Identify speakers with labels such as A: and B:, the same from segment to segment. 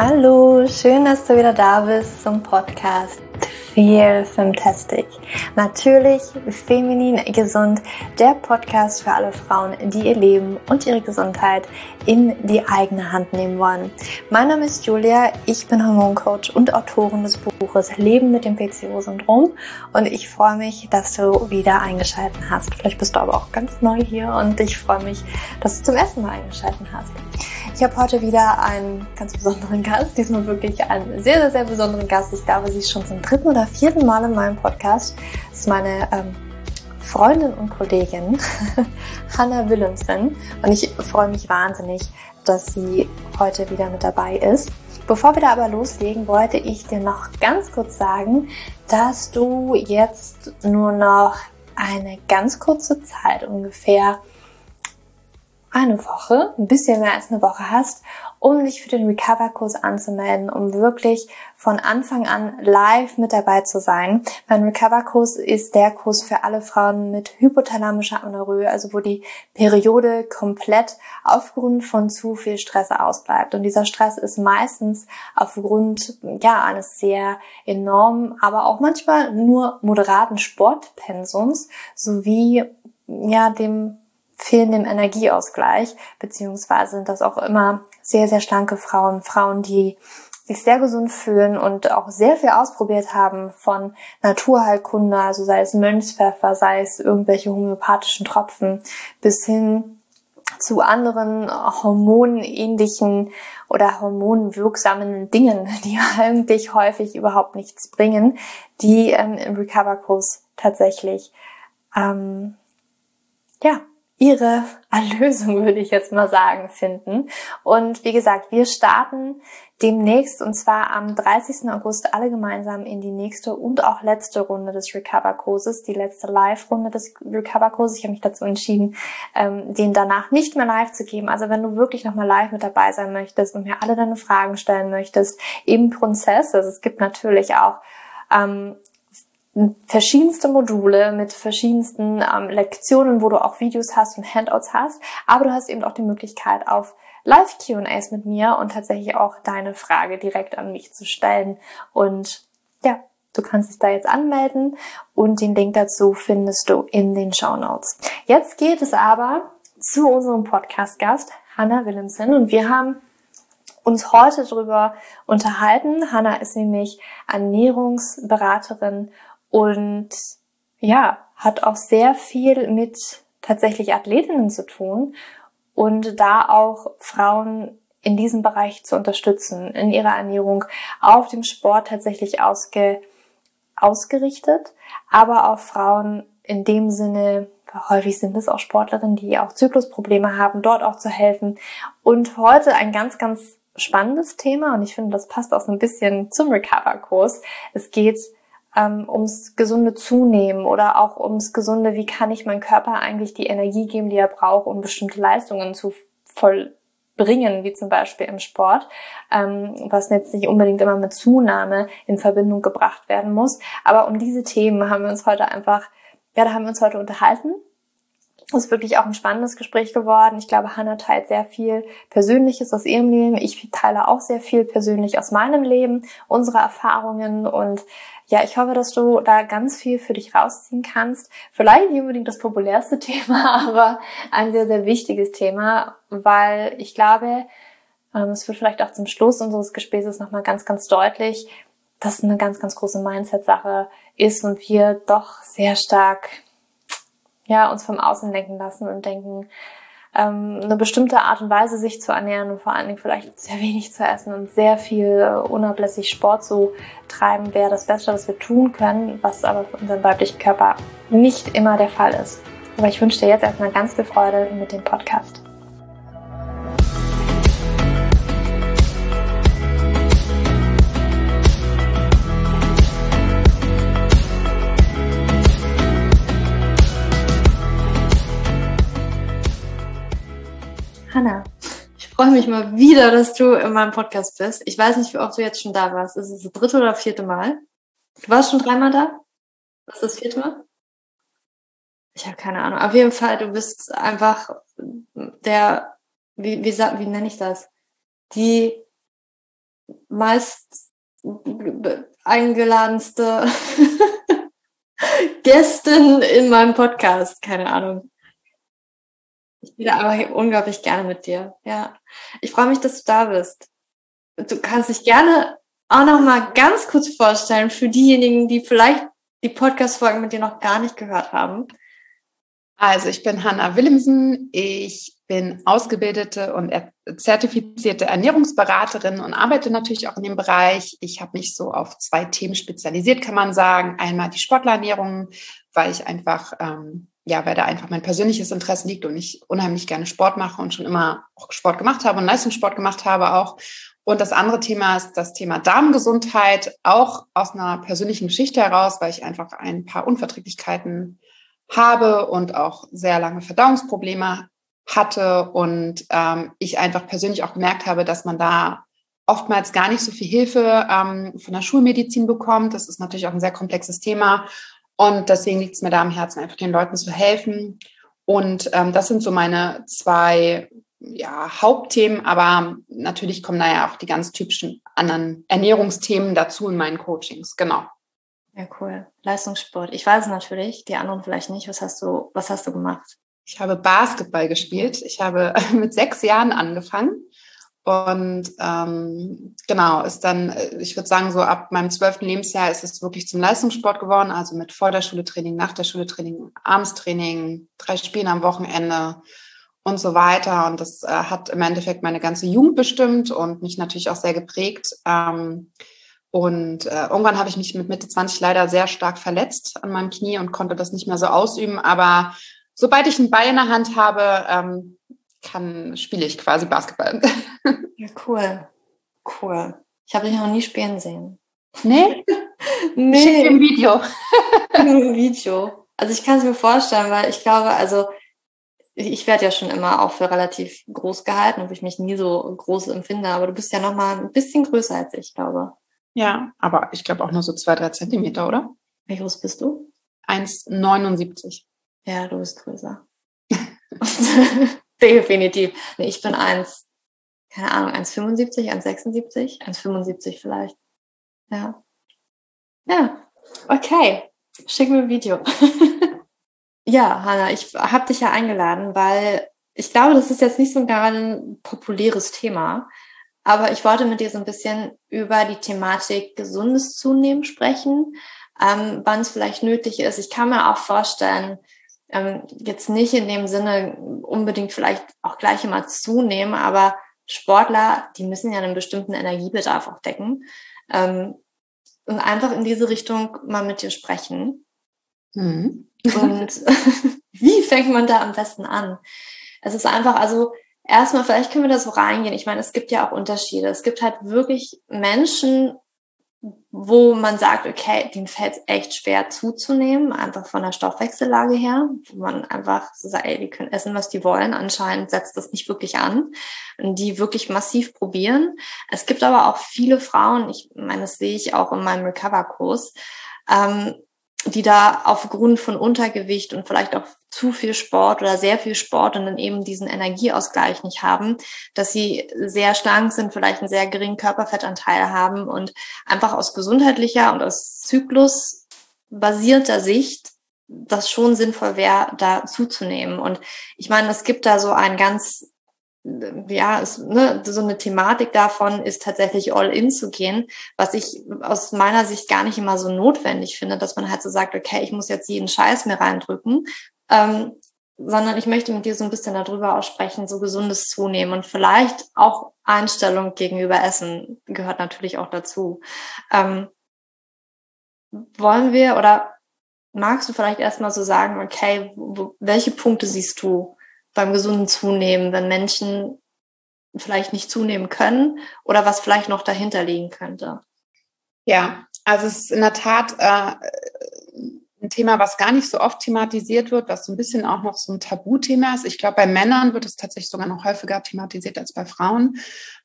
A: Hallo, schön, dass du wieder da bist zum Podcast Feel Fantastic. Natürlich feminin gesund, der Podcast für alle Frauen, die ihr Leben und ihre Gesundheit in die eigene Hand nehmen wollen. Mein Name ist Julia, ich bin Hormoncoach und Autorin des Buches Leben mit dem PCO-Syndrom und ich freue mich, dass du wieder eingeschaltet hast. Vielleicht bist du aber auch ganz neu hier und ich freue mich, dass du zum ersten Mal eingeschaltet hast. Ich habe heute wieder einen ganz besonderen Gast, diesmal wirklich einen sehr, sehr, sehr besonderen Gast. Ich glaube, sie ist schon zum dritten oder vierten Mal in meinem Podcast. Das ist meine ähm, Freundin und Kollegin Hannah Willemsen und ich freue mich wahnsinnig, dass sie heute wieder mit dabei ist. Bevor wir da aber loslegen, wollte ich dir noch ganz kurz sagen, dass du jetzt nur noch eine ganz kurze Zeit, ungefähr eine Woche, ein bisschen mehr als eine Woche hast, um dich für den Recover-Kurs anzumelden, um wirklich von Anfang an live mit dabei zu sein. Mein Recover-Kurs ist der Kurs für alle Frauen mit hypothalamischer Amenorrhoe, also wo die Periode komplett aufgrund von zu viel Stress ausbleibt. Und dieser Stress ist meistens aufgrund ja eines sehr enormen, aber auch manchmal nur moderaten Sportpensums sowie ja dem fehlendem Energieausgleich, beziehungsweise sind das auch immer sehr, sehr schlanke Frauen, Frauen, die sich sehr gesund fühlen und auch sehr viel ausprobiert haben von Naturheilkunde, also sei es Mönchspfeffer, sei es irgendwelche homöopathischen Tropfen, bis hin zu anderen hormonähnlichen oder hormonwirksamen Dingen, die eigentlich häufig überhaupt nichts bringen, die ähm, im Recover-Kurs tatsächlich ähm, ja ihre Erlösung, würde ich jetzt mal sagen, finden. Und wie gesagt, wir starten demnächst und zwar am 30. August alle gemeinsam in die nächste und auch letzte Runde des Recover-Kurses, die letzte Live-Runde des Recover-Kurses. Ich habe mich dazu entschieden, ähm, den danach nicht mehr live zu geben. Also wenn du wirklich nochmal live mit dabei sein möchtest und mir alle deine Fragen stellen möchtest im Prozess, also es gibt natürlich auch ähm, verschiedenste Module mit verschiedensten ähm, Lektionen, wo du auch Videos hast und Handouts hast, aber du hast eben auch die Möglichkeit auf Live Q&As mit mir und tatsächlich auch deine Frage direkt an mich zu stellen und ja, du kannst dich da jetzt anmelden und den Link dazu findest du in den Show Notes. Jetzt geht es aber zu unserem Podcast-Gast Hannah Willemsen und wir haben uns heute darüber unterhalten. Hannah ist nämlich Ernährungsberaterin und ja, hat auch sehr viel mit tatsächlich Athletinnen zu tun und da auch Frauen in diesem Bereich zu unterstützen, in ihrer Ernährung auf dem Sport tatsächlich ausge, ausgerichtet, aber auch Frauen in dem Sinne, häufig sind es auch Sportlerinnen, die auch Zyklusprobleme haben, dort auch zu helfen. Und heute ein ganz, ganz spannendes Thema und ich finde, das passt auch so ein bisschen zum Recover-Kurs. Es geht ähm, ums gesunde Zunehmen oder auch ums gesunde, wie kann ich meinem Körper eigentlich die Energie geben, die er braucht, um bestimmte Leistungen zu vollbringen, wie zum Beispiel im Sport, ähm, was jetzt nicht unbedingt immer mit Zunahme in Verbindung gebracht werden muss. Aber um diese Themen haben wir uns heute einfach, ja, da haben wir uns heute unterhalten ist wirklich auch ein spannendes Gespräch geworden. Ich glaube, Hannah teilt sehr viel Persönliches aus ihrem Leben. Ich teile auch sehr viel persönlich aus meinem Leben, unsere Erfahrungen und ja, ich hoffe, dass du da ganz viel für dich rausziehen kannst. Vielleicht nicht unbedingt das populärste Thema, aber ein sehr, sehr wichtiges Thema, weil ich glaube, ähm, es wird vielleicht auch zum Schluss unseres Gesprächs nochmal ganz, ganz deutlich, dass es eine ganz, ganz große Mindset-Sache ist und wir doch sehr stark ja, uns vom Außen lenken lassen und denken, ähm, eine bestimmte Art und Weise sich zu ernähren und vor allen Dingen vielleicht sehr wenig zu essen und sehr viel äh, unablässig Sport zu treiben, wäre das Beste, was wir tun können, was aber für unseren weiblichen Körper nicht immer der Fall ist. Aber ich wünsche dir jetzt erstmal ganz viel Freude mit dem Podcast. Freue mich mal wieder, dass du in meinem Podcast bist. Ich weiß nicht, wie oft du jetzt schon da warst. Ist es das dritte oder vierte Mal? Du warst schon dreimal da? Das ist das vierte Mal? Ich habe keine Ahnung. Auf jeden Fall, du bist einfach der, wie, wie, wie nenne ich das? Die meist eingeladenste Gästin in meinem Podcast. Keine Ahnung. Ich bin aber unglaublich gerne mit dir. Ja. Ich freue mich, dass du da bist. Du kannst dich gerne auch noch mal ganz kurz vorstellen für diejenigen, die vielleicht die Podcast-Folgen mit dir noch gar nicht gehört haben.
B: Also ich bin Hanna Willemsen. Ich bin ausgebildete und zertifizierte Ernährungsberaterin und arbeite natürlich auch in dem Bereich. Ich habe mich so auf zwei Themen spezialisiert, kann man sagen. Einmal die Sportlerernährung, weil ich einfach, ähm, ja, weil da einfach mein persönliches Interesse liegt und ich unheimlich gerne Sport mache und schon immer auch Sport gemacht habe und Leistungssport gemacht habe auch. Und das andere Thema ist das Thema Darmgesundheit, auch aus einer persönlichen Geschichte heraus, weil ich einfach ein paar Unverträglichkeiten habe und auch sehr lange Verdauungsprobleme hatte und ähm, ich einfach persönlich auch gemerkt habe, dass man da oftmals gar nicht so viel Hilfe ähm, von der Schulmedizin bekommt. Das ist natürlich auch ein sehr komplexes Thema und deswegen liegt es mir da am Herzen, einfach den Leuten zu helfen. Und ähm, das sind so meine zwei ja, Hauptthemen, aber natürlich kommen da ja auch die ganz typischen anderen Ernährungsthemen dazu in meinen Coachings. Genau.
A: Ja, cool. Leistungssport. Ich weiß es natürlich, die anderen vielleicht nicht. Was hast du, was hast du gemacht?
B: Ich habe Basketball gespielt. Ich habe mit sechs Jahren angefangen. Und ähm, genau, ist dann, ich würde sagen, so ab meinem zwölften Lebensjahr ist es wirklich zum Leistungssport geworden, also mit vor der Schule Training, nach der Schule Training, Abendstraining, drei Spielen am Wochenende und so weiter. Und das äh, hat im Endeffekt meine ganze Jugend bestimmt und mich natürlich auch sehr geprägt. Ähm, und äh, irgendwann habe ich mich mit Mitte 20 leider sehr stark verletzt an meinem Knie und konnte das nicht mehr so ausüben. Aber sobald ich einen Ball in der Hand habe, ähm, kann, spiele ich quasi Basketball.
A: Ja, cool. Cool. Ich habe dich noch nie spielen sehen.
B: Nee?
A: nee.
B: Dir ein Video.
A: ein Video. Also ich kann es mir vorstellen, weil ich glaube, also ich werde ja schon immer auch für relativ groß gehalten, obwohl ich mich nie so groß empfinde, aber du bist ja noch mal ein bisschen größer als ich, glaube.
B: Ja, aber ich glaube auch nur so zwei, drei Zentimeter, oder?
A: Wie groß bist du?
B: 1,79.
A: Ja, du bist größer. Definitiv. Nee, ich bin 1, keine Ahnung, 1,75, 1,76, 1,75 vielleicht. Ja. Ja, okay. Schick mir ein Video. ja, Hanna, ich habe dich ja eingeladen, weil ich glaube, das ist jetzt nicht so gerade ein populäres Thema. Aber ich wollte mit dir so ein bisschen über die Thematik gesundes Zunehmen sprechen, ähm, wann es vielleicht nötig ist. Ich kann mir auch vorstellen, ähm, jetzt nicht in dem Sinne unbedingt vielleicht auch gleich immer zunehmen, aber Sportler, die müssen ja einen bestimmten Energiebedarf auch decken. Ähm, und einfach in diese Richtung mal mit dir sprechen. Mhm. und wie fängt man da am besten an? Es ist einfach, also erstmal, vielleicht können wir da so reingehen. Ich meine, es gibt ja auch Unterschiede. Es gibt halt wirklich Menschen, wo man sagt, okay, denen fällt es echt schwer zuzunehmen, einfach von der Stoffwechsellage her, wo man einfach so sagt, ey, die können essen, was die wollen. Anscheinend setzt das nicht wirklich an. Und die wirklich massiv probieren. Es gibt aber auch viele Frauen, ich meine, das sehe ich auch in meinem Recover-Kurs, ähm, die da aufgrund von Untergewicht und vielleicht auch zu viel Sport oder sehr viel Sport und dann eben diesen Energieausgleich nicht haben, dass sie sehr schlank sind, vielleicht einen sehr geringen Körperfettanteil haben und einfach aus gesundheitlicher und aus zyklusbasierter Sicht das schon sinnvoll wäre, da zuzunehmen. Und ich meine, es gibt da so ein ganz ja, es, ne, so eine Thematik davon ist tatsächlich all in zu gehen, was ich aus meiner Sicht gar nicht immer so notwendig finde, dass man halt so sagt, okay, ich muss jetzt jeden Scheiß mir reindrücken, ähm, sondern ich möchte mit dir so ein bisschen darüber aussprechen, so gesundes Zunehmen und vielleicht auch Einstellung gegenüber Essen gehört natürlich auch dazu. Ähm, wollen wir oder magst du vielleicht erstmal so sagen, okay, welche Punkte siehst du beim gesunden Zunehmen, wenn Menschen vielleicht nicht zunehmen können oder was vielleicht noch dahinter liegen könnte?
B: Ja, also es ist in der Tat äh, ein Thema, was gar nicht so oft thematisiert wird, was so ein bisschen auch noch so ein Tabuthema ist. Ich glaube, bei Männern wird es tatsächlich sogar noch häufiger thematisiert als bei Frauen.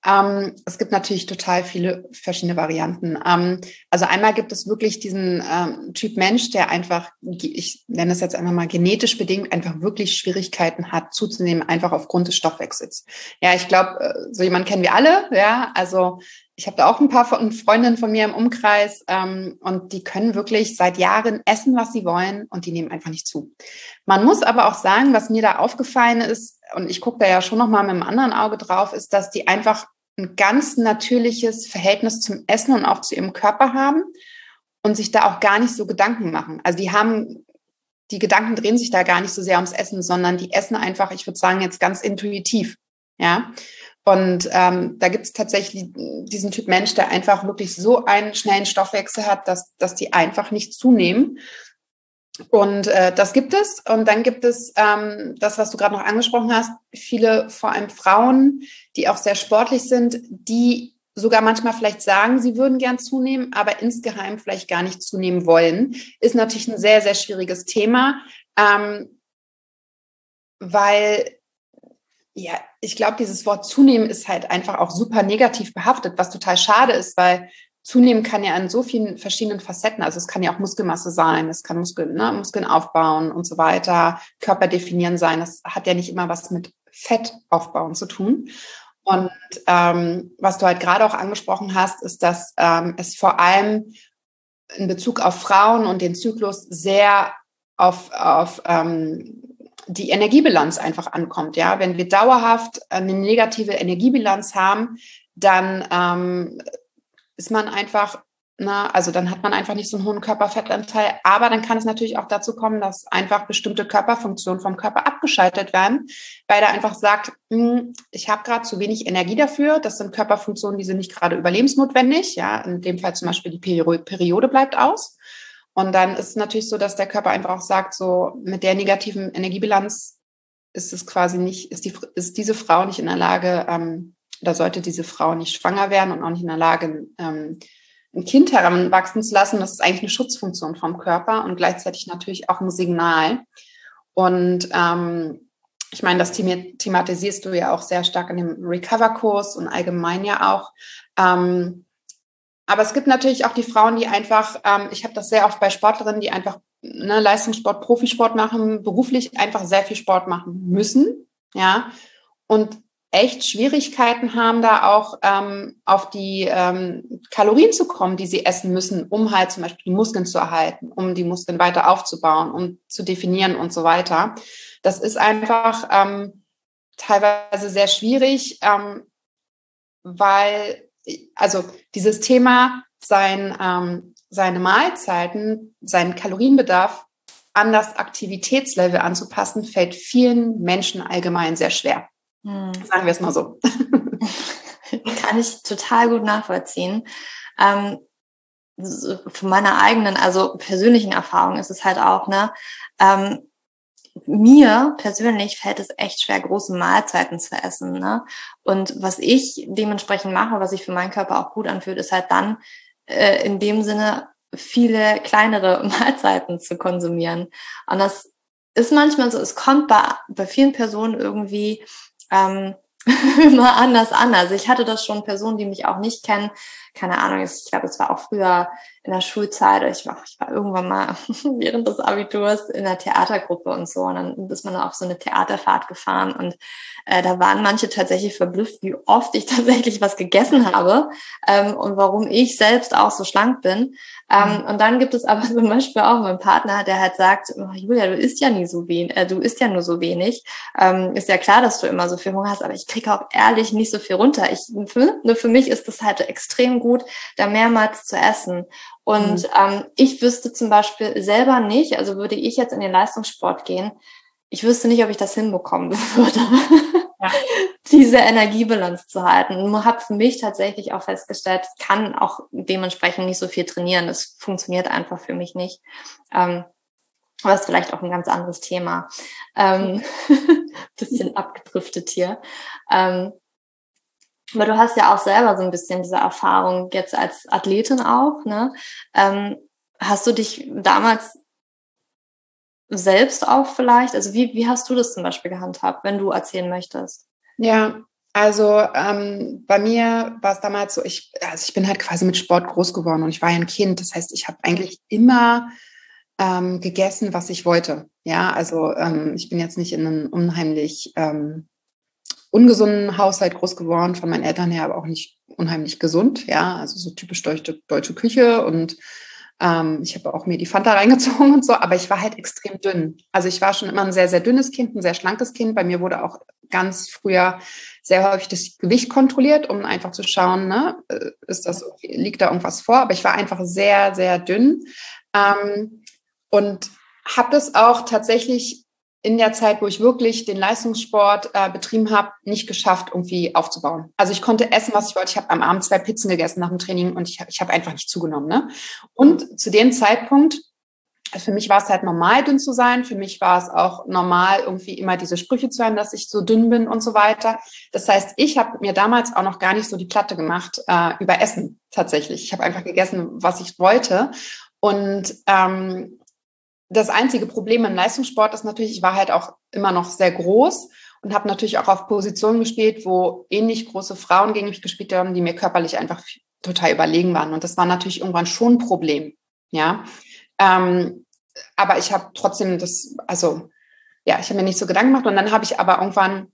B: Ähm, es gibt natürlich total viele verschiedene Varianten. Ähm, also einmal gibt es wirklich diesen ähm, Typ Mensch, der einfach, ich nenne es jetzt einfach mal genetisch bedingt, einfach wirklich Schwierigkeiten hat zuzunehmen, einfach aufgrund des Stoffwechsels. Ja, ich glaube, äh, so jemand kennen wir alle. Ja, also ich habe da auch ein paar Freundinnen von mir im Umkreis ähm, und die können wirklich seit Jahren essen, was sie wollen und die nehmen einfach nicht zu. Man muss aber auch sagen, was mir da aufgefallen ist, und ich gucke da ja schon nochmal mit einem anderen Auge drauf, ist, dass die einfach ein ganz natürliches Verhältnis zum Essen und auch zu ihrem Körper haben und sich da auch gar nicht so Gedanken machen. Also die haben, die Gedanken drehen sich da gar nicht so sehr ums Essen, sondern die essen einfach, ich würde sagen, jetzt ganz intuitiv. Ja. Und ähm, da gibt es tatsächlich diesen Typ Mensch, der einfach wirklich so einen schnellen Stoffwechsel hat, dass, dass die einfach nicht zunehmen. Und äh, das gibt es. Und dann gibt es ähm, das, was du gerade noch angesprochen hast, viele, vor allem Frauen, die auch sehr sportlich sind, die sogar manchmal vielleicht sagen, sie würden gern zunehmen, aber insgeheim vielleicht gar nicht zunehmen wollen. Ist natürlich ein sehr, sehr schwieriges Thema, ähm, weil ja, ich glaube, dieses Wort zunehmen ist halt einfach auch super negativ behaftet, was total schade ist, weil zunehmen kann ja an so vielen verschiedenen Facetten. Also es kann ja auch Muskelmasse sein, es kann Muskeln, ne, Muskeln aufbauen und so weiter, Körper definieren sein. Das hat ja nicht immer was mit Fett aufbauen zu tun. Und ähm, was du halt gerade auch angesprochen hast, ist, dass ähm, es vor allem in Bezug auf Frauen und den Zyklus sehr auf, auf ähm, die Energiebilanz einfach ankommt. Ja, wenn wir dauerhaft eine negative Energiebilanz haben, dann ähm, ist man einfach, na, also dann hat man einfach nicht so einen hohen Körperfettanteil. Aber dann kann es natürlich auch dazu kommen, dass einfach bestimmte Körperfunktionen vom Körper abgeschaltet werden, weil er einfach sagt, hm, ich habe gerade zu wenig Energie dafür. Das sind Körperfunktionen, die sind nicht gerade überlebensnotwendig. Ja, in dem Fall zum Beispiel die Periode bleibt aus. Und dann ist es natürlich so, dass der Körper einfach auch sagt, so mit der negativen Energiebilanz ist es quasi nicht, ist, die, ist diese Frau nicht in der Lage, ähm, oder sollte diese Frau nicht schwanger werden und auch nicht in der Lage, ähm, ein Kind heranwachsen zu lassen. Das ist eigentlich eine Schutzfunktion vom Körper und gleichzeitig natürlich auch ein Signal. Und ähm, ich meine, das thematisierst du ja auch sehr stark in dem Recover-Kurs und allgemein ja auch. Ähm, aber es gibt natürlich auch die Frauen, die einfach, ähm, ich habe das sehr oft bei Sportlerinnen, die einfach ne, Leistungssport, Profisport machen, beruflich einfach sehr viel Sport machen müssen, ja, und echt Schwierigkeiten haben, da auch ähm, auf die ähm, Kalorien zu kommen, die sie essen müssen, um halt zum Beispiel die Muskeln zu erhalten, um die Muskeln weiter aufzubauen, um zu definieren und so weiter. Das ist einfach ähm, teilweise sehr schwierig, ähm, weil also dieses Thema, sein, ähm, seine Mahlzeiten, seinen Kalorienbedarf an das Aktivitätslevel anzupassen, fällt vielen Menschen allgemein sehr schwer. Hm. Sagen wir es mal so.
A: Kann ich total gut nachvollziehen. Ähm, von meiner eigenen, also persönlichen Erfahrung ist es halt auch, ne, ähm, mir persönlich fällt es echt schwer, große Mahlzeiten zu essen. Ne? Und was ich dementsprechend mache, was sich für meinen Körper auch gut anfühlt, ist halt dann äh, in dem Sinne viele kleinere Mahlzeiten zu konsumieren. Und das ist manchmal so, es kommt bei, bei vielen Personen irgendwie ähm, immer anders an. Also ich hatte das schon Personen, die mich auch nicht kennen, keine Ahnung, ich glaube, es war auch früher in der Schulzeit, ich war, ich war irgendwann mal während des Abiturs in der Theatergruppe und so. Und dann ist man auf so eine Theaterfahrt gefahren und äh, da waren manche tatsächlich verblüfft, wie oft ich tatsächlich was gegessen habe ähm, und warum ich selbst auch so schlank bin. Ähm, mhm. Und dann gibt es aber zum Beispiel auch meinen Partner, der halt sagt, oh, Julia, du isst ja nie so wenig, äh, du isst ja nur so wenig. Ähm, ist ja klar, dass du immer so viel Hunger hast, aber ich kriege auch ehrlich nicht so viel runter. Ich, für, nur für mich ist das halt extrem gut, da mehrmals zu essen. Und mhm. ähm, ich wüsste zum Beispiel selber nicht, also würde ich jetzt in den Leistungssport gehen, ich wüsste nicht, ob ich das hinbekommen würde, ja. diese Energiebilanz zu halten. Und habe für mich tatsächlich auch festgestellt, ich kann auch dementsprechend nicht so viel trainieren. Das funktioniert einfach für mich nicht. Ähm, aber ist vielleicht auch ein ganz anderes Thema. Ähm, bisschen abgedriftet hier. Ähm, aber du hast ja auch selber so ein bisschen diese Erfahrung jetzt als Athletin auch. Ne? Ähm, hast du dich damals selbst auch vielleicht? Also wie, wie hast du das zum Beispiel gehandhabt, wenn du erzählen möchtest?
B: Ja, also ähm, bei mir war es damals so, ich, also ich bin halt quasi mit Sport groß geworden und ich war ja ein Kind. Das heißt, ich habe eigentlich immer ähm, gegessen, was ich wollte. Ja, also ähm, ich bin jetzt nicht in einem unheimlich ähm, ungesunden Haushalt groß geworden, von meinen Eltern her, aber auch nicht unheimlich gesund, ja, also so typisch deutsche, deutsche Küche und ähm, ich habe auch mir die Fanta reingezogen und so, aber ich war halt extrem dünn. Also ich war schon immer ein sehr, sehr dünnes Kind, ein sehr schlankes Kind. Bei mir wurde auch ganz früher sehr häufig das Gewicht kontrolliert, um einfach zu schauen, ne, äh, ist das, liegt da irgendwas vor. Aber ich war einfach sehr, sehr dünn ähm, und habe das auch tatsächlich in der Zeit, wo ich wirklich den Leistungssport äh, betrieben habe, nicht geschafft, irgendwie aufzubauen. Also ich konnte essen, was ich wollte. Ich habe am Abend zwei Pizzen gegessen nach dem Training und ich, ich habe einfach nicht zugenommen. Ne? Und zu dem Zeitpunkt, für mich war es halt normal, dünn zu sein. Für mich war es auch normal, irgendwie immer diese Sprüche zu hören, dass ich so dünn bin und so weiter. Das heißt, ich habe mir damals auch noch gar nicht so die Platte gemacht äh, über Essen tatsächlich. Ich habe einfach gegessen, was ich wollte. Und ähm, das einzige Problem im Leistungssport ist natürlich, ich war halt auch immer noch sehr groß und habe natürlich auch auf Positionen gespielt, wo ähnlich große Frauen gegen mich gespielt haben, die mir körperlich einfach total überlegen waren. Und das war natürlich irgendwann schon ein Problem. Ja. Ähm, aber ich habe trotzdem das, also ja, ich habe mir nicht so Gedanken gemacht. Und dann habe ich aber irgendwann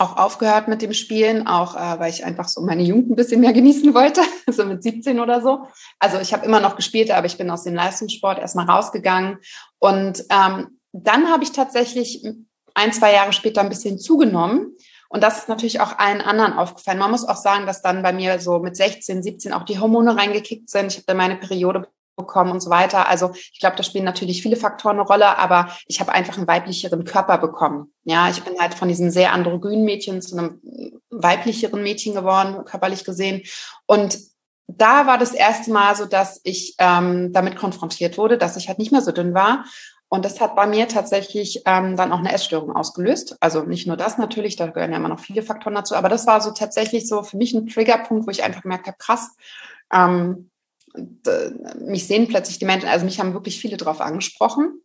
B: auch aufgehört mit dem Spielen, auch äh, weil ich einfach so meine Jugend ein bisschen mehr genießen wollte, so mit 17 oder so. Also ich habe immer noch gespielt, aber ich bin aus dem Leistungssport erstmal rausgegangen. Und ähm, dann habe ich tatsächlich ein, zwei Jahre später ein bisschen zugenommen. Und das ist natürlich auch allen anderen aufgefallen. Man muss auch sagen, dass dann bei mir so mit 16, 17 auch die Hormone reingekickt sind. Ich habe dann meine Periode bekommen und so weiter. Also ich glaube, da spielen natürlich viele Faktoren eine Rolle, aber ich habe einfach einen weiblicheren Körper bekommen. Ja, ich bin halt von diesem sehr androgynen Mädchen zu einem weiblicheren Mädchen geworden, körperlich gesehen. Und da war das erste Mal so, dass ich ähm, damit konfrontiert wurde, dass ich halt nicht mehr so dünn war. Und das hat bei mir tatsächlich ähm, dann auch eine Essstörung ausgelöst. Also nicht nur das natürlich, da gehören ja immer noch viele Faktoren dazu, aber das war so tatsächlich so für mich ein Triggerpunkt, wo ich einfach gemerkt habe, krass, ähm, äh, mich sehen plötzlich die Menschen, also mich haben wirklich viele drauf angesprochen.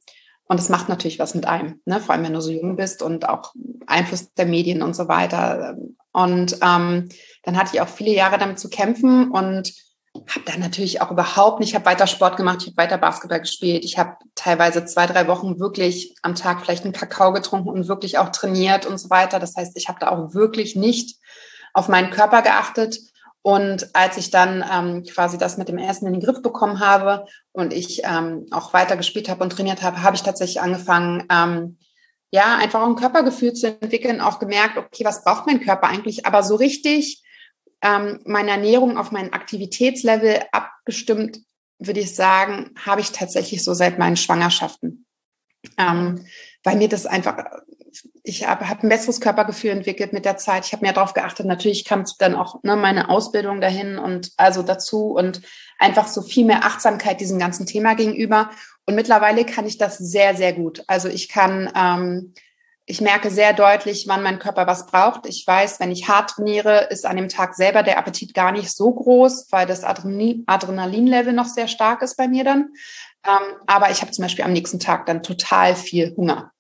B: Und das macht natürlich was mit einem, ne? vor allem wenn du so jung bist und auch Einfluss der Medien und so weiter. Und ähm, dann hatte ich auch viele Jahre damit zu kämpfen und habe dann natürlich auch überhaupt nicht, ich habe weiter Sport gemacht, ich habe weiter Basketball gespielt, ich habe teilweise zwei, drei Wochen wirklich am Tag vielleicht einen Kakao getrunken und wirklich auch trainiert und so weiter. Das heißt, ich habe da auch wirklich nicht auf meinen Körper geachtet und als ich dann ähm, quasi das mit dem Essen in den Griff bekommen habe und ich ähm, auch weiter gespielt habe und trainiert habe, habe ich tatsächlich angefangen, ähm, ja, einfach ein Körpergefühl zu entwickeln, auch gemerkt, okay, was braucht mein Körper eigentlich? Aber so richtig ähm, meine Ernährung auf mein Aktivitätslevel abgestimmt, würde ich sagen, habe ich tatsächlich so seit meinen Schwangerschaften. Ähm, weil mir das einfach ich habe hab ein besseres Körpergefühl entwickelt mit der Zeit. Ich habe mehr darauf geachtet. Natürlich kam dann auch ne, meine Ausbildung dahin und also dazu und einfach so viel mehr Achtsamkeit diesem ganzen Thema gegenüber. Und mittlerweile kann ich das sehr, sehr gut. Also ich kann, ähm, ich merke sehr deutlich, wann mein Körper was braucht. Ich weiß, wenn ich hart trainiere, ist an dem Tag selber der Appetit gar nicht so groß, weil das Adrenalinlevel noch sehr stark ist bei mir dann. Ähm, aber ich habe zum Beispiel am nächsten Tag dann total viel Hunger.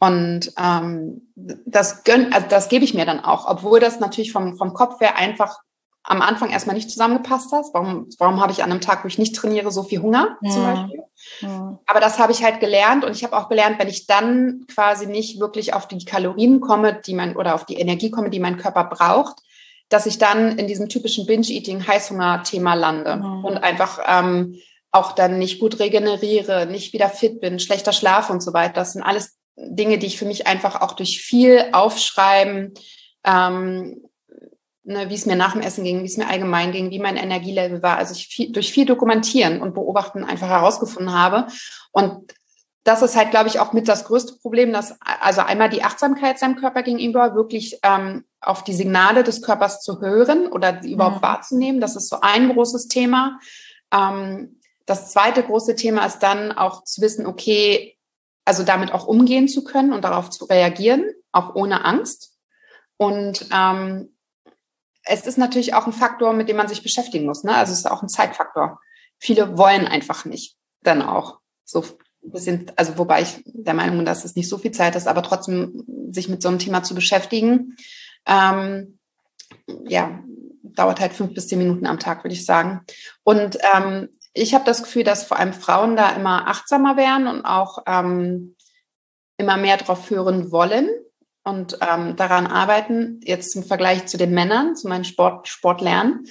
B: Und ähm, das, gönn, also das gebe ich mir dann auch, obwohl das natürlich vom, vom Kopf her einfach am Anfang erstmal nicht zusammengepasst hat. Warum, warum habe ich an einem Tag, wo ich nicht trainiere, so viel Hunger ja. zum Beispiel? Ja. Aber das habe ich halt gelernt und ich habe auch gelernt, wenn ich dann quasi nicht wirklich auf die Kalorien komme, die mein oder auf die Energie komme, die mein Körper braucht, dass ich dann in diesem typischen Binge-Eating, Heißhunger-Thema lande mhm. und einfach ähm, auch dann nicht gut regeneriere, nicht wieder fit bin, schlechter Schlaf und so weiter. Das sind alles Dinge, die ich für mich einfach auch durch viel Aufschreiben, ähm, ne, wie es mir nach dem Essen ging, wie es mir allgemein ging, wie mein Energielevel war, also ich viel, durch viel Dokumentieren und Beobachten einfach herausgefunden habe. Und das ist halt, glaube ich, auch mit das größte Problem, dass also einmal die Achtsamkeit seinem Körper gegenüber wirklich ähm, auf die Signale des Körpers zu hören oder sie überhaupt mhm. wahrzunehmen. Das ist so ein großes Thema. Ähm, das zweite große Thema ist dann auch zu wissen, okay, also damit auch umgehen zu können und darauf zu reagieren, auch ohne Angst. Und ähm, es ist natürlich auch ein Faktor, mit dem man sich beschäftigen muss. Ne? Also es ist auch ein Zeitfaktor. Viele wollen einfach nicht dann auch so ein bisschen, also wobei ich der Meinung bin, dass es nicht so viel Zeit ist, aber trotzdem sich mit so einem Thema zu beschäftigen, ähm, ja, dauert halt fünf bis zehn Minuten am Tag, würde ich sagen. Und ähm, ich habe das Gefühl, dass vor allem Frauen da immer achtsamer werden und auch ähm, immer mehr drauf hören wollen. und ähm, daran arbeiten, jetzt im Vergleich zu den Männern, zu meinen Sport, Sportlern,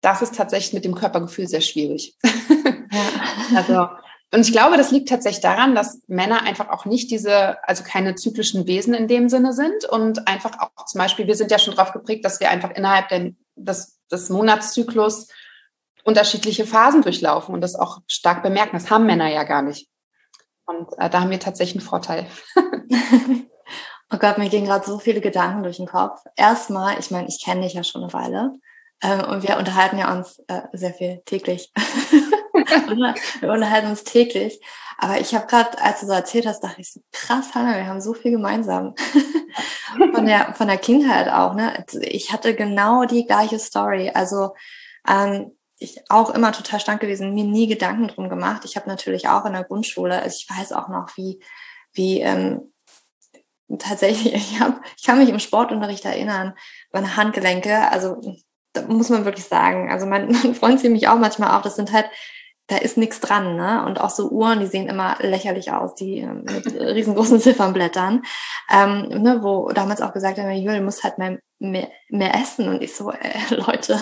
B: das ist tatsächlich mit dem Körpergefühl sehr schwierig. Ja. also, und ich glaube, das liegt tatsächlich daran, dass Männer einfach auch nicht diese, also keine zyklischen Wesen in dem Sinne sind und einfach auch zum Beispiel, wir sind ja schon darauf geprägt, dass wir einfach innerhalb der, des, des Monatszyklus unterschiedliche Phasen durchlaufen und das auch stark bemerken. Das haben Männer ja gar nicht. Und äh, da haben wir tatsächlich einen Vorteil.
A: oh Gott, mir gehen gerade so viele Gedanken durch den Kopf. Erstmal, ich meine, ich kenne dich ja schon eine Weile äh, und wir unterhalten ja uns äh, sehr viel täglich. wir unterhalten uns täglich. Aber ich habe gerade, als du so erzählt hast, dachte ich so, krass, Hanna, wir haben so viel gemeinsam. von, der, von der Kindheit auch. Ne? Ich hatte genau die gleiche Story. Also ähm, ich auch immer total stark gewesen, mir nie Gedanken drum gemacht. Ich habe natürlich auch in der Grundschule, also ich weiß auch noch, wie, wie ähm, tatsächlich, ich, hab, ich kann mich im Sportunterricht erinnern, meine Handgelenke, also da muss man wirklich sagen, also mein, mein Freund sieht mich auch manchmal auch, das sind halt da ist nichts dran, ne? Und auch so Uhren, die sehen immer lächerlich aus, die äh, mit riesengroßen Ziffernblättern, ähm, ne, wo damals auch gesagt haben, Jürgen, du musst halt mehr, mehr, mehr essen. Und ich so, äh, Leute,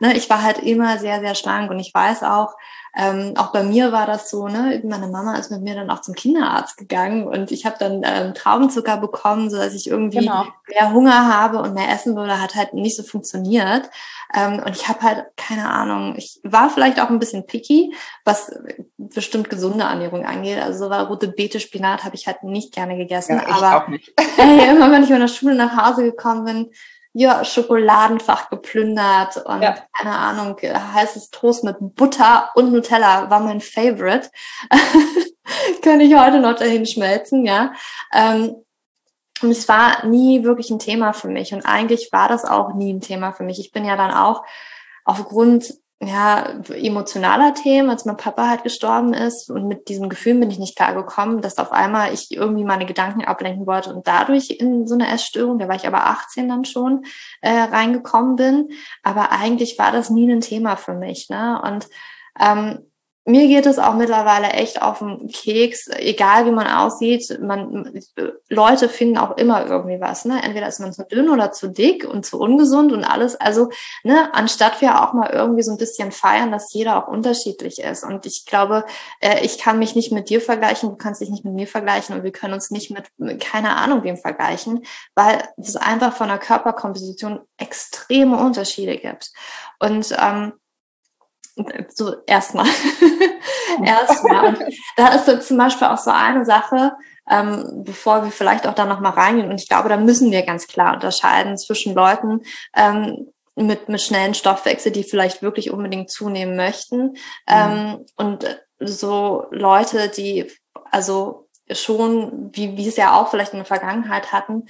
A: ne, ich war halt immer sehr, sehr schlank und ich weiß auch, ähm, auch bei mir war das so, ne, meine Mama ist mit mir dann auch zum Kinderarzt gegangen und ich habe dann ähm, Traubenzucker bekommen, so dass ich irgendwie genau. mehr Hunger habe und mehr essen würde, hat halt nicht so funktioniert. Ähm, und ich habe halt keine Ahnung, ich war vielleicht auch ein bisschen picky, was bestimmt gesunde Ernährung angeht. Also so war rote Beete, Spinat habe ich halt nicht gerne gegessen. Ja, aber ey, immer wenn ich von der Schule nach Hause gekommen bin, ja, Schokoladenfach geplündert und ja. keine Ahnung, heißes Toast mit Butter und Nutella war mein Favorite. Kann ich heute noch dahin schmelzen, ja. Ähm, und es war nie wirklich ein Thema für mich. Und eigentlich war das auch nie ein Thema für mich. Ich bin ja dann auch aufgrund ja, emotionaler Themen, als mein Papa halt gestorben ist. Und mit diesem Gefühl bin ich nicht klar gekommen, dass auf einmal ich irgendwie meine Gedanken ablenken wollte und dadurch in so eine Essstörung, da war ich aber 18 dann schon, äh, reingekommen bin. Aber eigentlich war das nie ein Thema für mich. Ne? Und ähm, mir geht es auch mittlerweile echt auf den Keks, egal wie man aussieht. Man, Leute finden auch immer irgendwie was. Ne? Entweder ist man zu dünn oder zu dick und zu ungesund und alles. Also, ne, anstatt wir auch mal irgendwie so ein bisschen feiern, dass jeder auch unterschiedlich ist. Und ich glaube, äh, ich kann mich nicht mit dir vergleichen, du kannst dich nicht mit mir vergleichen und wir können uns nicht mit, keine Ahnung wem vergleichen, weil es einfach von der Körperkomposition extreme Unterschiede gibt. Und ähm, so erstmal. erstmal. Und da ist so zum Beispiel auch so eine Sache, ähm, bevor wir vielleicht auch da nochmal reingehen. Und ich glaube, da müssen wir ganz klar unterscheiden zwischen Leuten ähm, mit, mit schnellen Stoffwechsel, die vielleicht wirklich unbedingt zunehmen möchten, mhm. ähm, und so Leute, die also schon, wie, wie es ja auch vielleicht in der Vergangenheit hatten,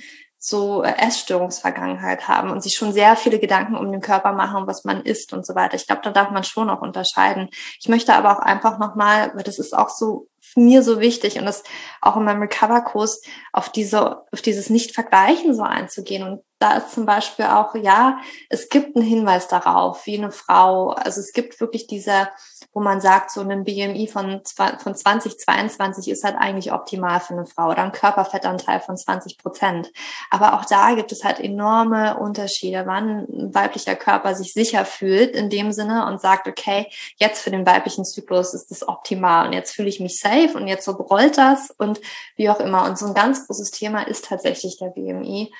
A: so äh, Essstörungsvergangenheit haben und sich schon sehr viele Gedanken um den Körper machen, was man isst und so weiter. Ich glaube, da darf man schon auch unterscheiden. Ich möchte aber auch einfach nochmal, weil das ist auch so mir so wichtig und das auch in meinem Recover-Kurs auf diese, auf dieses Nicht-Vergleichen so einzugehen. Und da ist zum Beispiel auch, ja, es gibt einen Hinweis darauf, wie eine Frau, also es gibt wirklich diese, wo man sagt, so ein BMI von, von 2022 ist halt eigentlich optimal für eine Frau oder ein Körperfettanteil von 20 Prozent. Aber auch da gibt es halt enorme Unterschiede, wann ein weiblicher Körper sich sicher fühlt in dem Sinne und sagt, okay, jetzt für den weiblichen Zyklus ist das optimal und jetzt fühle ich mich safe und jetzt so rollt das und wie auch immer. Und so ein ganz großes Thema ist tatsächlich der BMI.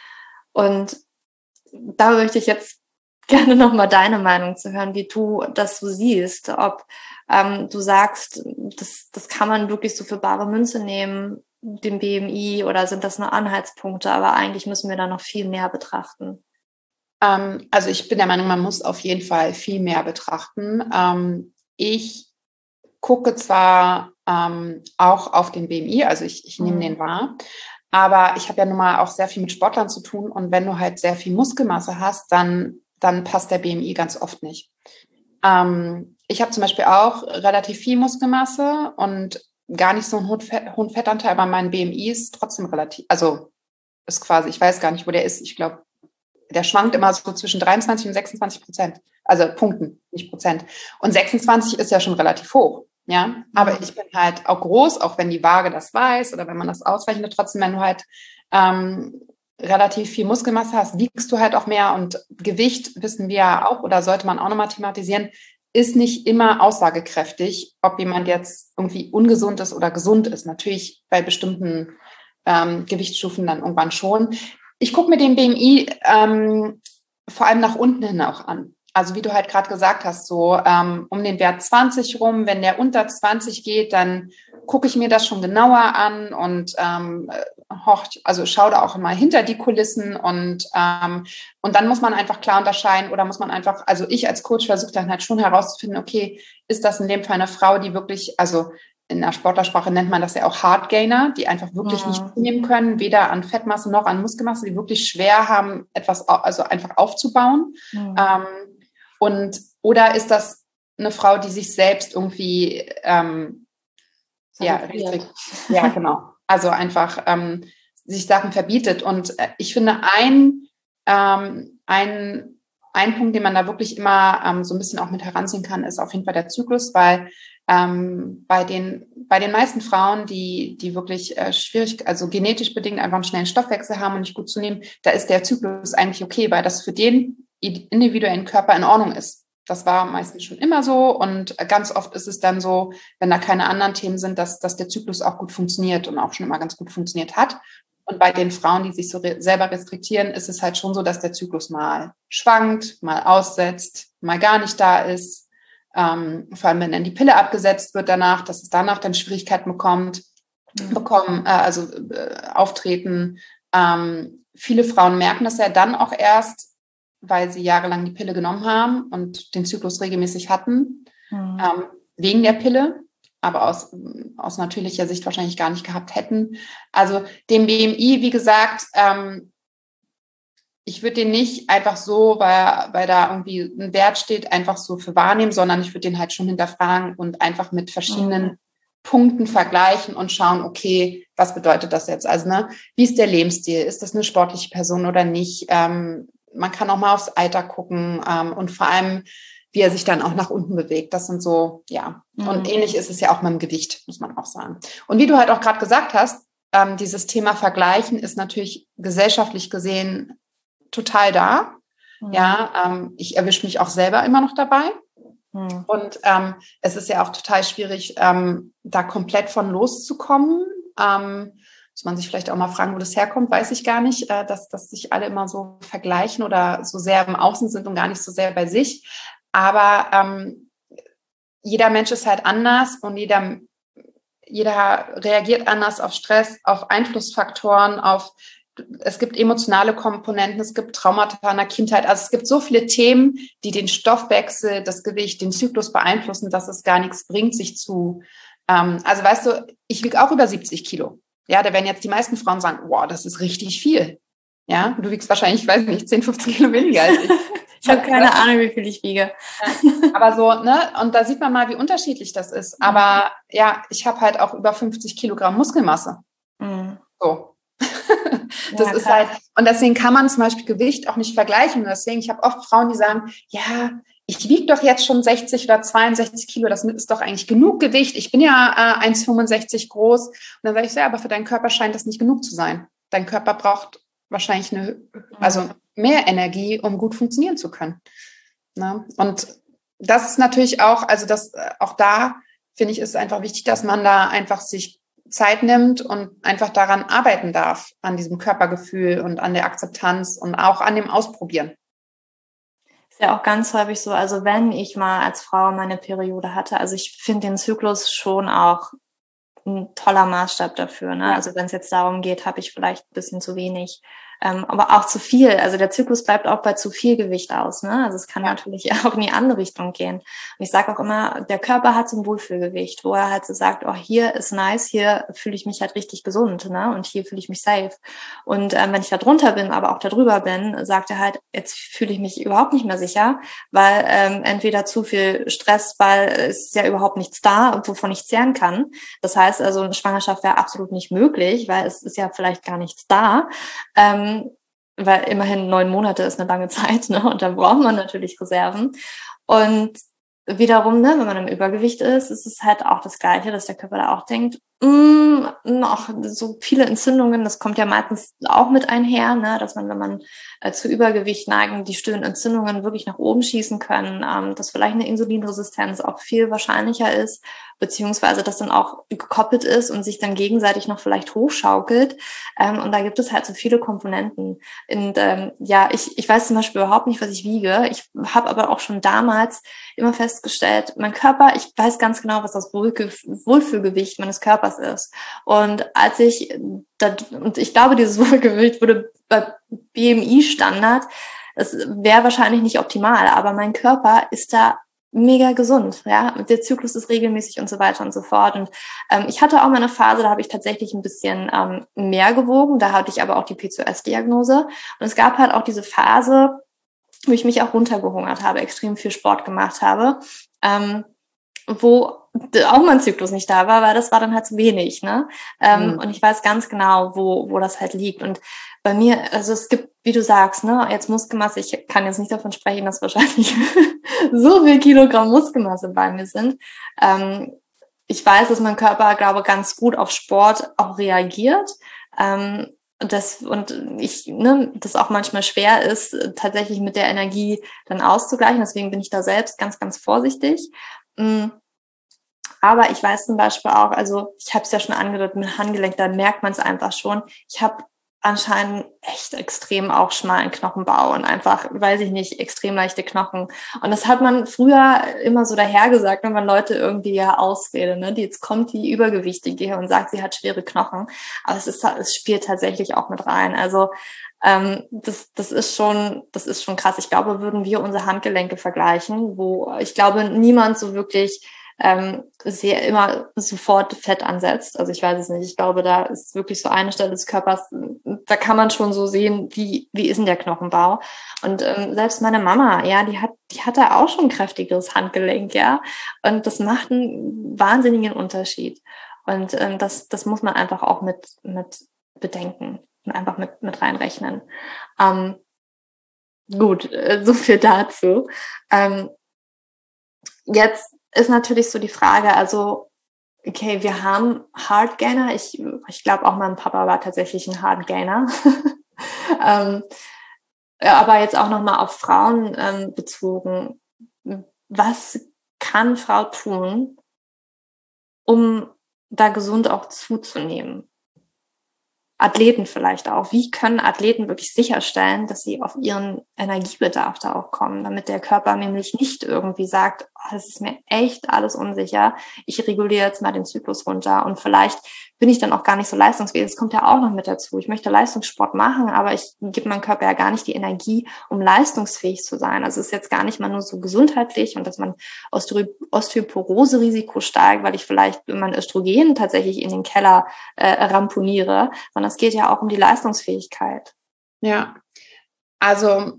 A: Und da möchte ich jetzt gerne nochmal deine Meinung zu hören, wie du das so siehst, ob ähm, du sagst, das, das kann man wirklich so für bare Münze nehmen, den BMI, oder sind das nur Anhaltspunkte, aber eigentlich müssen wir da noch viel mehr betrachten.
B: Ähm, also ich bin der Meinung, man muss auf jeden Fall viel mehr betrachten. Ähm, ich gucke zwar ähm, auch auf den BMI, also ich, ich nehme mhm. den wahr, aber ich habe ja nun mal auch sehr viel mit Sportlern zu tun und wenn du halt sehr viel Muskelmasse hast, dann, dann passt der BMI ganz oft nicht. Ähm, ich habe zum Beispiel auch relativ viel Muskelmasse und gar nicht so einen hohen, Fettanteil, aber mein BMI ist trotzdem relativ, also ist quasi, ich weiß gar nicht, wo der ist. Ich glaube, der schwankt immer so zwischen 23 und 26 Prozent. Also Punkten, nicht Prozent. Und 26 ist ja schon relativ hoch. Ja, aber mhm. ich bin halt auch groß, auch wenn die Waage das weiß oder wenn man das ausrechnet, trotzdem, wenn du halt ähm, relativ viel Muskelmasse hast, wiegst du halt auch mehr und Gewicht wissen wir ja auch oder sollte man auch nochmal thematisieren, ist nicht immer aussagekräftig, ob jemand jetzt irgendwie ungesund ist oder gesund ist. Natürlich bei bestimmten ähm, Gewichtsstufen dann irgendwann schon. Ich gucke mir den BMI ähm, vor allem nach unten hin auch an. Also wie du halt gerade gesagt hast, so ähm, um den Wert 20 rum, wenn der unter 20 geht, dann gucke ich mir das schon genauer an und ähm, hocht, also schaue da auch mal hinter die Kulissen und ähm, und dann muss man einfach klar unterscheiden oder muss man einfach, also ich als Coach versuche dann halt schon herauszufinden, okay, ist das in dem Fall eine Frau, die wirklich, also in der Sportlersprache nennt man das ja auch Hardgainer, die einfach wirklich ja. nicht zunehmen können, weder an Fettmasse noch an Muskelmasse, die wirklich schwer haben, etwas also einfach aufzubauen. Ja. Ähm, und oder ist das eine Frau, die sich selbst irgendwie ähm, ja, richtig, ja, genau. Also einfach ähm, sich Sachen verbietet. Und äh, ich finde, ein, ähm, ein, ein Punkt, den man da wirklich immer ähm, so ein bisschen auch mit heranziehen kann, ist auf jeden Fall der Zyklus, weil ähm, bei den bei den meisten Frauen, die die wirklich äh, schwierig, also genetisch bedingt einfach einen schnellen Stoffwechsel haben und nicht gut zunehmen, da ist der Zyklus eigentlich okay, weil das für den individuellen Körper in Ordnung ist. Das war meistens schon immer so und ganz oft ist es dann so, wenn da keine anderen Themen sind, dass, dass der Zyklus auch gut funktioniert und auch schon immer ganz gut funktioniert hat. Und bei den Frauen, die sich so re selber restriktieren, ist es halt schon so, dass der Zyklus mal schwankt, mal aussetzt, mal gar nicht da ist. Ähm, vor allem, wenn dann die Pille abgesetzt wird danach, dass es danach dann Schwierigkeiten bekommt, mhm. bekommen, äh, also äh, auftreten. Ähm, viele Frauen merken das ja dann auch erst, weil sie jahrelang die Pille genommen haben und den Zyklus regelmäßig hatten, mhm. ähm, wegen der Pille, aber aus, aus natürlicher Sicht wahrscheinlich gar nicht gehabt hätten. Also dem BMI, wie gesagt, ähm, ich würde den nicht einfach so, weil, weil da irgendwie ein Wert steht, einfach so für wahrnehmen, sondern ich würde den halt schon hinterfragen und einfach mit verschiedenen mhm. Punkten vergleichen und schauen, okay, was bedeutet das jetzt? Also, ne, wie ist der Lebensstil? Ist das eine sportliche Person oder nicht? Ähm, man kann auch mal aufs Alter gucken ähm, und vor allem, wie er sich dann auch nach unten bewegt. Das sind so, ja. Mhm. Und ähnlich ist es ja auch mit dem Gewicht, muss man auch sagen. Und wie du halt auch gerade gesagt hast, ähm, dieses Thema Vergleichen ist natürlich gesellschaftlich gesehen total da. Mhm. Ja, ähm, ich erwische mich auch selber immer noch dabei. Mhm. Und ähm, es ist ja auch total schwierig, ähm, da komplett von loszukommen. Muss man sich vielleicht auch mal fragen, wo das herkommt, weiß ich gar nicht, äh, dass, dass sich alle immer so vergleichen oder so sehr im Außen sind und gar nicht so sehr bei sich. Aber ähm, jeder Mensch ist halt anders und jeder, jeder reagiert anders auf Stress, auf Einflussfaktoren, auf es gibt emotionale Komponenten, es gibt Traumata in der Kindheit. Also es gibt so viele Themen, die den Stoffwechsel, das Gewicht, den Zyklus beeinflussen, dass es gar nichts bringt, sich zu. Ähm, also weißt du, ich wiege auch über 70 Kilo. Ja, da werden jetzt die meisten Frauen sagen, wow, das ist richtig viel. Ja, du wiegst wahrscheinlich, ich weiß nicht, 10, 15 Kilo weniger als ich.
A: ich habe keine Ahnung, wie viel ich wiege.
B: aber so, ne, und da sieht man mal, wie unterschiedlich das ist. Mhm. Aber ja, ich habe halt auch über 50 Kilogramm Muskelmasse. Mhm. So. das ja, ist halt, und deswegen kann man zum Beispiel Gewicht auch nicht vergleichen. Und deswegen, ich habe oft Frauen, die sagen, ja, ich wiege doch jetzt schon 60 oder 62 Kilo, das ist doch eigentlich genug Gewicht. Ich bin ja äh, 1,65 groß. Und dann sage ich so, ja, aber für deinen Körper scheint das nicht genug zu sein. Dein Körper braucht wahrscheinlich eine, also mehr Energie, um gut funktionieren zu können. Ne? Und das ist natürlich auch, also das, äh, auch da finde ich, ist einfach wichtig, dass man da einfach sich Zeit nimmt und einfach daran arbeiten darf, an diesem Körpergefühl und an der Akzeptanz und auch an dem Ausprobieren.
A: Ist ja auch ganz häufig so, also wenn ich mal als Frau meine Periode hatte, also ich finde den Zyklus schon auch ein toller Maßstab dafür. Ne? Also wenn es jetzt darum geht, habe ich vielleicht ein bisschen zu wenig ähm, aber auch zu viel. Also der Zyklus bleibt auch bei zu viel Gewicht aus. Ne? Also es kann ja. natürlich auch in die andere Richtung gehen. Und ich sage auch immer, der Körper hat so ein Wohlfühlgewicht, wo er halt so sagt, oh, hier ist nice, hier fühle ich mich halt richtig gesund ne? und hier fühle ich mich safe. Und ähm, wenn ich da drunter bin, aber auch da drüber bin, sagt er halt, jetzt fühle ich mich überhaupt nicht mehr sicher, weil ähm, entweder zu viel Stress, weil es ist ja überhaupt nichts da, wovon ich zehren kann. Das heißt also, eine Schwangerschaft wäre absolut nicht möglich, weil es ist ja vielleicht gar nichts da. Ähm, weil immerhin neun Monate ist eine lange Zeit, ne? Und dann braucht man natürlich Reserven. Und wiederum, ne, wenn man im Übergewicht ist, ist es halt auch das Gleiche, dass der Körper da auch denkt, auch so viele Entzündungen, das kommt ja meistens auch mit einher, ne, dass man, wenn man äh, zu Übergewicht neigen, die stillen Entzündungen wirklich nach oben schießen können, ähm, dass vielleicht eine Insulinresistenz auch viel wahrscheinlicher ist, beziehungsweise das dann auch gekoppelt ist und sich dann gegenseitig noch vielleicht hochschaukelt. Ähm, und da gibt es halt so viele Komponenten. Und ähm, ja, ich, ich weiß zum Beispiel überhaupt nicht, was ich wiege. Ich habe aber auch schon damals immer festgestellt, mein Körper, ich weiß ganz genau, was das Wohlfühlgewicht meines Körpers ist. Und als ich, da, und ich glaube, dieses Wohlgewicht wurde bei BMI-Standard, es wäre wahrscheinlich nicht optimal, aber mein Körper ist da mega gesund, ja. Der Zyklus ist regelmäßig und so weiter und so fort. Und ähm, ich hatte auch mal eine Phase, da habe ich tatsächlich ein bisschen ähm, mehr gewogen. Da hatte ich aber auch die PCOS-Diagnose. Und es gab halt auch diese Phase, wo ich mich auch runtergehungert habe, extrem viel Sport gemacht habe, ähm, wo auch mein Zyklus nicht da war, weil das war dann halt zu wenig, ne? Ähm, mhm. Und ich weiß ganz genau, wo, wo das halt liegt. Und bei mir, also es gibt, wie du sagst, ne, jetzt Muskelmasse, ich kann jetzt nicht davon sprechen, dass wahrscheinlich so viel Kilogramm Muskelmasse bei mir sind. Ähm, ich weiß, dass mein Körper, glaube ganz gut auf Sport auch reagiert. Ähm, und das und ich ne, das auch manchmal schwer ist tatsächlich mit der Energie dann auszugleichen deswegen bin ich da selbst ganz ganz vorsichtig. Aber ich weiß zum Beispiel auch also ich habe es ja schon angedeutet mit Handgelenk da merkt man es einfach schon ich habe anscheinend echt extrem auch schmalen Knochenbau und einfach, weiß ich nicht, extrem leichte Knochen. Und das hat man früher immer so dahergesagt, wenn man Leute irgendwie ja ausredet, ne? Die, jetzt kommt die Übergewichtige und sagt, sie hat schwere Knochen. Aber es ist, es spielt tatsächlich auch mit rein. Also, ähm, das, das ist schon, das ist schon krass. Ich glaube, würden wir unsere Handgelenke vergleichen, wo ich glaube, niemand so wirklich ähm, sehr immer sofort Fett ansetzt. Also ich weiß es nicht. Ich glaube, da ist wirklich so eine Stelle des Körpers, da kann man schon so sehen, wie, wie ist denn der Knochenbau. Und ähm, selbst meine Mama, ja, die hat, die hatte auch schon ein kräftigeres Handgelenk, ja. Und das macht einen wahnsinnigen Unterschied. Und ähm, das, das muss man einfach auch mit, mit bedenken einfach mit, mit reinrechnen. Ähm, gut, äh, so viel dazu. Ähm, jetzt ist natürlich so die Frage, also, okay, wir haben Hardgainer. Ich, ich glaube auch mein Papa war tatsächlich ein Hardgainer. ähm, aber jetzt auch nochmal auf Frauen ähm, bezogen. Was kann Frau tun, um da gesund auch zuzunehmen? Athleten vielleicht auch. Wie können Athleten wirklich sicherstellen, dass sie auf ihren Energiebedarf da auch kommen, damit der Körper nämlich nicht irgendwie sagt, oh, ist mir echt alles unsicher, ich reguliere jetzt mal den Zyklus runter und vielleicht bin ich dann auch gar nicht so leistungsfähig. Das kommt ja auch noch mit dazu. Ich möchte Leistungssport machen, aber ich gebe meinem Körper ja gar nicht die Energie, um leistungsfähig zu sein. Also es ist jetzt gar nicht mal nur so gesundheitlich und dass man Osteoporose-Risiko steigt, weil ich vielleicht mein Östrogen tatsächlich in den Keller äh, ramponiere, sondern es geht ja auch um die Leistungsfähigkeit.
B: Ja, also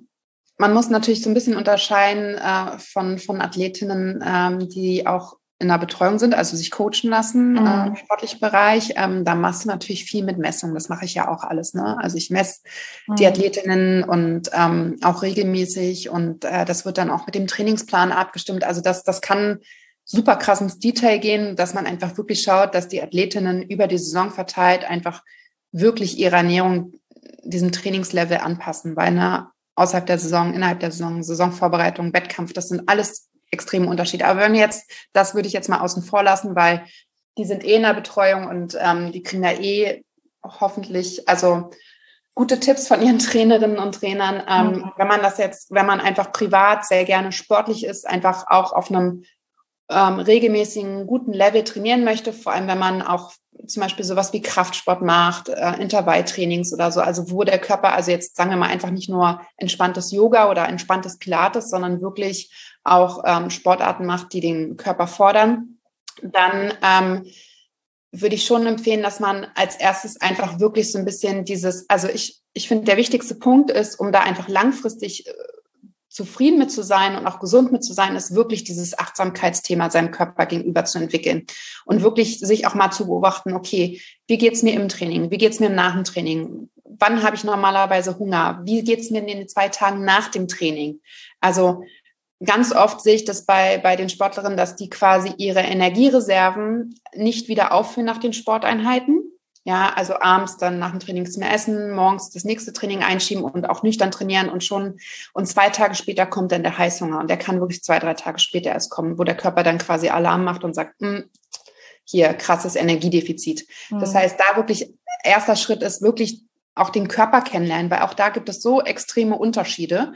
B: man muss natürlich so ein bisschen unterscheiden äh, von, von Athletinnen, ähm, die auch in der Betreuung sind, also sich coachen lassen mhm. äh, im sportlichen Bereich, ähm, da machst du natürlich viel mit Messung. Das mache ich ja auch alles. Ne? Also ich messe mhm. die Athletinnen und ähm, auch regelmäßig und äh, das wird dann auch mit dem Trainingsplan abgestimmt. Also das, das kann super krass ins Detail gehen, dass man einfach wirklich schaut, dass die Athletinnen über die Saison verteilt einfach wirklich ihre Ernährung diesem Trainingslevel anpassen, weil ne, außerhalb der Saison, innerhalb der Saison, Saisonvorbereitung, Wettkampf, das sind alles extreme Unterschiede. Aber wenn wir jetzt, das würde ich jetzt mal außen vor lassen, weil die sind eh in der Betreuung und ähm, die kriegen da eh hoffentlich, also gute Tipps von ihren Trainerinnen und Trainern. Ähm, mhm. Wenn man das jetzt, wenn man einfach privat sehr gerne sportlich ist, einfach auch auf einem ähm, regelmäßigen, guten Level trainieren möchte, vor allem wenn man auch zum Beispiel sowas wie Kraftsport macht, äh, Intervalltrainings oder so, also wo der Körper, also jetzt sagen wir mal einfach nicht nur entspanntes Yoga oder entspanntes Pilates, sondern wirklich auch ähm, Sportarten macht, die den Körper fordern, dann ähm, würde ich schon empfehlen, dass man als erstes einfach wirklich so ein bisschen dieses, also ich, ich finde, der wichtigste Punkt ist, um da einfach langfristig äh, zufrieden mit zu sein und auch gesund mit zu sein, ist wirklich dieses Achtsamkeitsthema seinem Körper gegenüber zu entwickeln und wirklich sich auch mal zu beobachten, okay, wie geht's mir im Training? Wie geht's mir nach dem Training? Wann habe ich normalerweise Hunger? Wie geht's mir in den zwei Tagen nach dem Training? Also ganz oft sehe ich das bei, bei den Sportlerinnen, dass die quasi ihre Energiereserven nicht wieder auffüllen nach den Sporteinheiten. Ja, also abends dann nach dem Training nichts mehr essen, morgens das nächste Training einschieben und auch nüchtern trainieren und schon, und zwei Tage später kommt dann der Heißhunger und der kann wirklich zwei, drei Tage später erst kommen, wo der Körper dann quasi Alarm macht und sagt, hm, hier krasses Energiedefizit. Mhm. Das heißt, da wirklich, erster Schritt ist wirklich auch den Körper kennenlernen, weil auch da gibt es so extreme Unterschiede.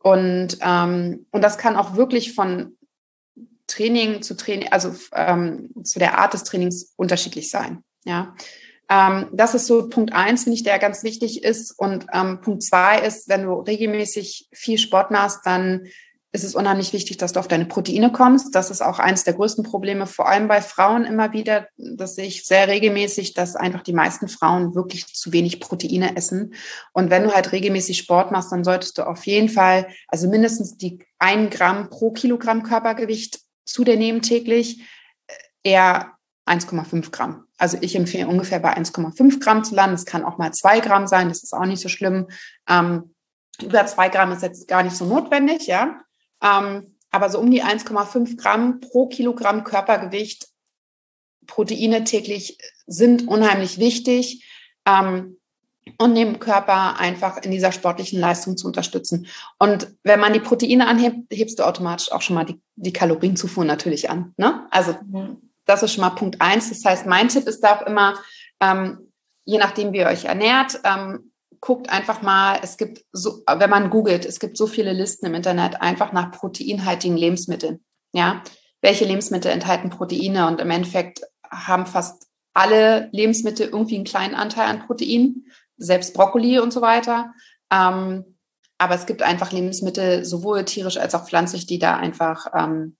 B: Und, ähm, und das kann auch wirklich von Training zu Training, also ähm, zu der Art des Trainings unterschiedlich sein. Ja. Ähm, das ist so Punkt eins, finde ich, der ganz wichtig ist. Und ähm, Punkt zwei ist, wenn du regelmäßig viel Sport machst, dann ist es unheimlich wichtig, dass du auf deine Proteine kommst. Das ist auch eines der größten Probleme, vor allem bei Frauen immer wieder. Das sehe ich sehr regelmäßig, dass einfach die meisten Frauen wirklich zu wenig Proteine essen. Und wenn du halt regelmäßig Sport machst, dann solltest du auf jeden Fall, also mindestens die ein Gramm pro Kilogramm Körpergewicht zu dir nehmen täglich, eher 1,5 Gramm. Also ich empfehle ungefähr bei 1,5 Gramm zu landen. Es kann auch mal zwei Gramm sein, das ist auch nicht so schlimm. Ähm, über zwei Gramm ist jetzt gar nicht so notwendig, ja. Ähm, aber so um die 1,5 Gramm pro Kilogramm Körpergewicht Proteine täglich sind unheimlich wichtig, ähm, um den Körper einfach in dieser sportlichen Leistung zu unterstützen. Und wenn man die Proteine anhebt, hebst du automatisch auch schon mal die, die Kalorienzufuhr natürlich an. Ne? Also mhm. Das ist schon mal Punkt eins. Das heißt, mein Tipp ist da auch immer, ähm, je nachdem, wie ihr euch ernährt, ähm, guckt einfach mal, es gibt so, wenn man googelt, es gibt so viele Listen im Internet einfach nach proteinhaltigen Lebensmitteln. Ja, welche Lebensmittel enthalten Proteine und im Endeffekt haben fast alle Lebensmittel irgendwie einen kleinen Anteil an Protein, selbst Brokkoli und so weiter. Ähm, aber es gibt einfach Lebensmittel, sowohl tierisch als auch pflanzlich, die da einfach, ähm,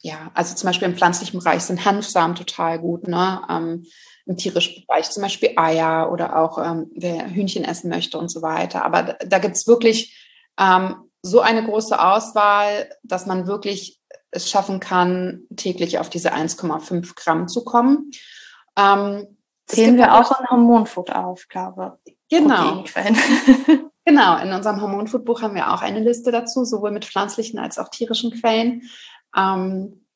B: ja, also zum Beispiel im pflanzlichen Bereich sind Hanfsamen total gut, ne? Ähm, im tierischen Bereich, zum Beispiel Eier oder auch ähm, wer Hühnchen essen möchte und so weiter. Aber da, da gibt es wirklich ähm, so eine große Auswahl, dass man wirklich es schaffen kann, täglich auf diese 1,5 Gramm zu kommen.
A: Ähm, Zählen wir auch in Hormonfood auf, glaube
B: ich. Genau. genau, in unserem Hormonfood-Buch haben wir auch eine Liste dazu, sowohl mit pflanzlichen als auch tierischen Quellen. Ähm,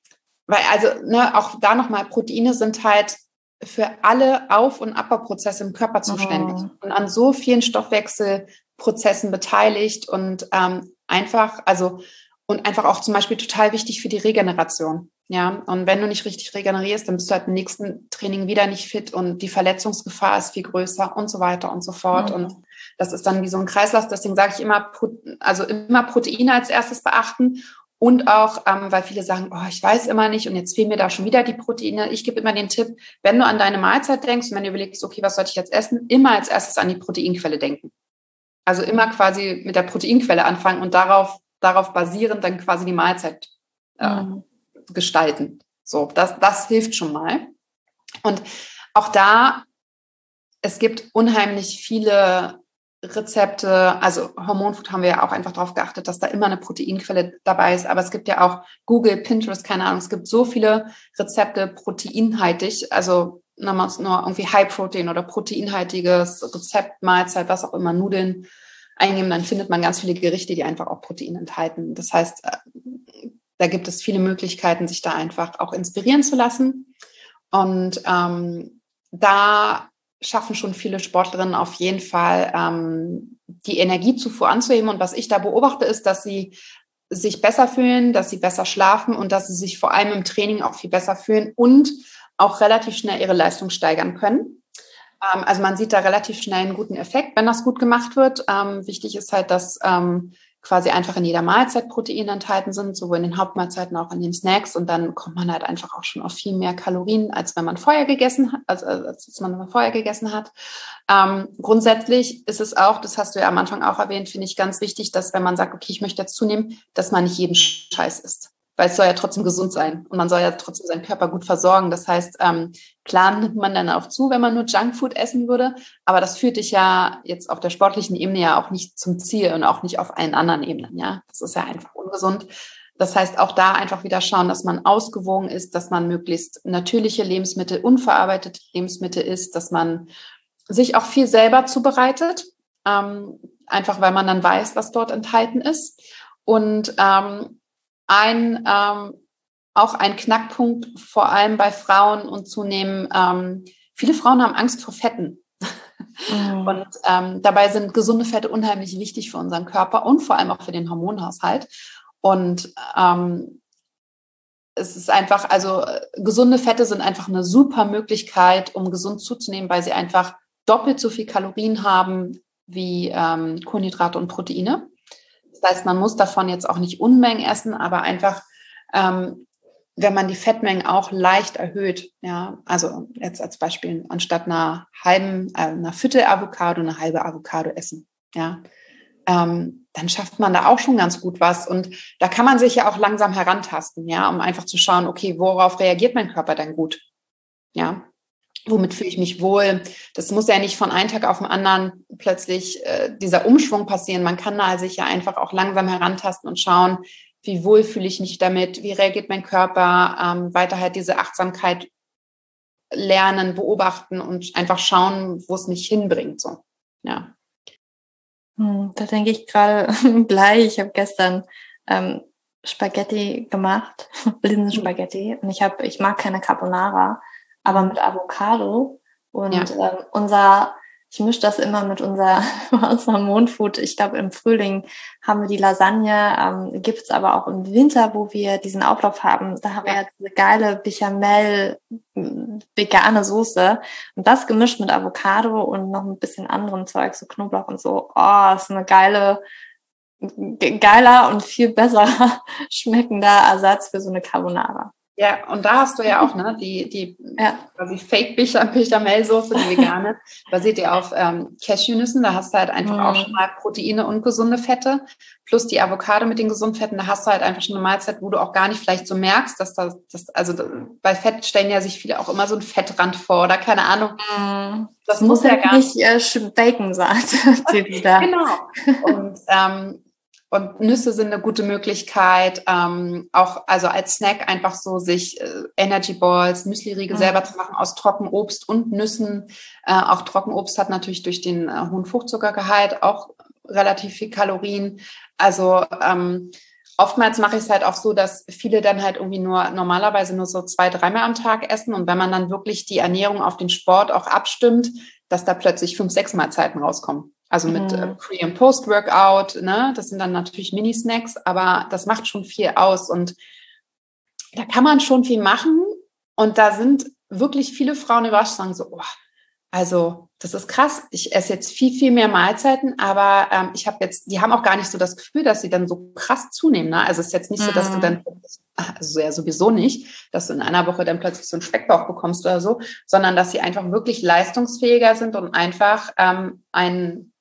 B: weil also ne, auch da nochmal, Proteine sind halt für alle Auf- und Abbauprozesse im Körper zuständig oh. und an so vielen Stoffwechselprozessen beteiligt und ähm, einfach, also und einfach auch zum Beispiel total wichtig für die Regeneration. Ja, und wenn du nicht richtig regenerierst, dann bist du halt im nächsten Training wieder nicht fit und die Verletzungsgefahr ist viel größer und so weiter und so fort. Mhm. Und das ist dann wie so ein Kreislauf. Deswegen sage ich immer, also immer Proteine als erstes beachten und auch, ähm, weil viele sagen, oh, ich weiß immer nicht und jetzt fehlen mir da schon wieder die Proteine. Ich gebe immer den Tipp, wenn du an deine Mahlzeit denkst und wenn du überlegst, okay, was sollte ich jetzt essen, immer als erstes an die Proteinquelle denken. Also immer quasi mit der Proteinquelle anfangen und darauf, darauf basierend dann quasi die Mahlzeit äh, mhm. gestalten. So, das, das hilft schon mal. Und auch da, es gibt unheimlich viele Rezepte, also Hormonfood haben wir ja auch einfach darauf geachtet, dass da immer eine Proteinquelle dabei ist. Aber es gibt ja auch Google, Pinterest, keine Ahnung, es gibt so viele Rezepte proteinhaltig, also nur irgendwie High Protein oder proteinhaltiges Rezept, Mahlzeit, was auch immer, Nudeln eingeben, dann findet man ganz viele Gerichte, die einfach auch Protein enthalten. Das heißt, äh, da gibt es viele Möglichkeiten, sich da einfach auch inspirieren zu lassen. Und ähm, da schaffen schon viele Sportlerinnen auf jeden Fall, ähm, die Energiezufuhr anzuheben. Und was ich da beobachte, ist, dass sie sich besser fühlen, dass sie besser schlafen und dass sie sich vor allem im Training auch viel besser fühlen und auch relativ schnell ihre Leistung steigern können. Ähm, also man sieht da relativ schnell einen guten Effekt, wenn das gut gemacht wird. Ähm, wichtig ist halt, dass ähm, quasi einfach in jeder Mahlzeit Proteine enthalten sind, sowohl in den Hauptmahlzeiten auch in den Snacks. Und dann kommt man halt einfach auch schon auf viel mehr Kalorien, als wenn man vorher gegessen hat, als, als, als man vorher gegessen hat. Ähm, grundsätzlich ist es auch, das hast du ja am Anfang auch erwähnt, finde ich ganz wichtig, dass wenn man sagt, okay, ich möchte jetzt zunehmen, dass man nicht jeden Scheiß isst weil es soll ja trotzdem gesund sein und man soll ja trotzdem seinen Körper gut versorgen. Das heißt, ähm, klar nimmt man dann auch zu, wenn man nur Junkfood essen würde, aber das führt dich ja jetzt auf der sportlichen Ebene ja auch nicht zum Ziel und auch nicht auf allen anderen Ebenen. Ja, das ist ja einfach ungesund. Das heißt, auch da einfach wieder schauen, dass man ausgewogen ist, dass man möglichst natürliche Lebensmittel, unverarbeitete Lebensmittel isst, dass man sich auch viel selber zubereitet, ähm, einfach weil man dann weiß, was dort enthalten ist. Und ähm, ein, ähm, auch ein Knackpunkt, vor allem bei Frauen und zunehmend, ähm, viele Frauen haben Angst vor Fetten. Mhm. Und ähm, dabei sind gesunde Fette unheimlich wichtig für unseren Körper und vor allem auch für den Hormonhaushalt. Und ähm, es ist einfach, also gesunde Fette sind einfach eine super Möglichkeit, um gesund zuzunehmen, weil sie einfach doppelt so viel Kalorien haben wie ähm, Kohlenhydrate und Proteine. Das heißt, man muss davon jetzt auch nicht Unmengen essen, aber einfach, ähm, wenn man die Fettmengen auch leicht erhöht, ja, also jetzt als Beispiel anstatt einer halben, äh, einer Viertel Avocado eine halbe Avocado essen, ja, ähm, dann schafft man da auch schon ganz gut was. Und da kann man sich ja auch langsam herantasten, ja, um einfach zu schauen, okay, worauf reagiert mein Körper denn gut? Ja, womit fühle ich mich wohl? Das muss ja nicht von einem Tag auf den anderen plötzlich äh, dieser Umschwung passieren. Man kann da sich ja einfach auch langsam herantasten und schauen, wie wohl fühle ich mich damit? Wie reagiert mein Körper? Ähm, weiter halt diese Achtsamkeit lernen, beobachten und einfach schauen, wo es mich hinbringt, so. Ja.
A: Hm, da denke ich gerade gleich. Ich habe gestern ähm, Spaghetti gemacht, Linsenspaghetti. Und ich habe, ich mag keine Carbonara, aber mit Avocado. Und ja. ähm, unser, ich mische das immer mit unser, unserer Mondfood. Ich glaube, im Frühling haben wir die Lasagne, ähm, gibt es aber auch im Winter, wo wir diesen Auflauf haben. Da haben wir ja diese geile Bechamel vegane Soße. Und das gemischt mit Avocado und noch ein bisschen anderen Zeug, so Knoblauch und so. Oh, ist eine geile, geiler und viel besserer schmeckender Ersatz für so eine Carbonara.
B: Ja, und da hast du ja auch ne, die, die ja. quasi Fake-Bechamel-Soße, die vegane, basiert ja auf ähm, Cashewnüssen. Da hast du halt einfach mm. auch schon mal Proteine und gesunde Fette. Plus die Avocado mit den gesunden Fetten, da hast du halt einfach schon eine Mahlzeit, wo du auch gar nicht vielleicht so merkst, dass da, das, also bei Fett stellen ja sich viele auch immer so ein Fettrand vor oder keine Ahnung.
A: Mm. Das, das muss, muss ja gar nicht äh, Bacon sein.
B: genau. Und ähm, und Nüsse sind eine gute Möglichkeit, ähm, auch also als Snack einfach so sich äh, Energy Balls, Müsli-Riegel mhm. selber zu machen aus Trockenobst und Nüssen. Äh, auch Trockenobst hat natürlich durch den äh, hohen Fruchtzuckergehalt auch relativ viel Kalorien. Also ähm, oftmals mache ich es halt auch so, dass viele dann halt irgendwie nur normalerweise nur so zwei, dreimal am Tag essen. Und wenn man dann wirklich die Ernährung auf den Sport auch abstimmt, dass da plötzlich fünf, sechs Mahlzeiten rauskommen. Also mit äh, mhm. Pre- und Post-Workout, ne? Das sind dann natürlich Mini-Snacks, aber das macht schon viel aus. Und da kann man schon viel machen. Und da sind wirklich viele Frauen überrascht, sagen so, oh, also das ist krass. Ich esse jetzt viel, viel mehr Mahlzeiten, aber ähm, ich habe jetzt, die haben auch gar nicht so das Gefühl, dass sie dann so krass zunehmen. Ne? Also es ist jetzt nicht so, dass du mhm. dann, also ja sowieso nicht, dass du in einer Woche dann plötzlich so einen Speckbauch bekommst oder so, sondern dass sie einfach wirklich leistungsfähiger sind und einfach ähm, ein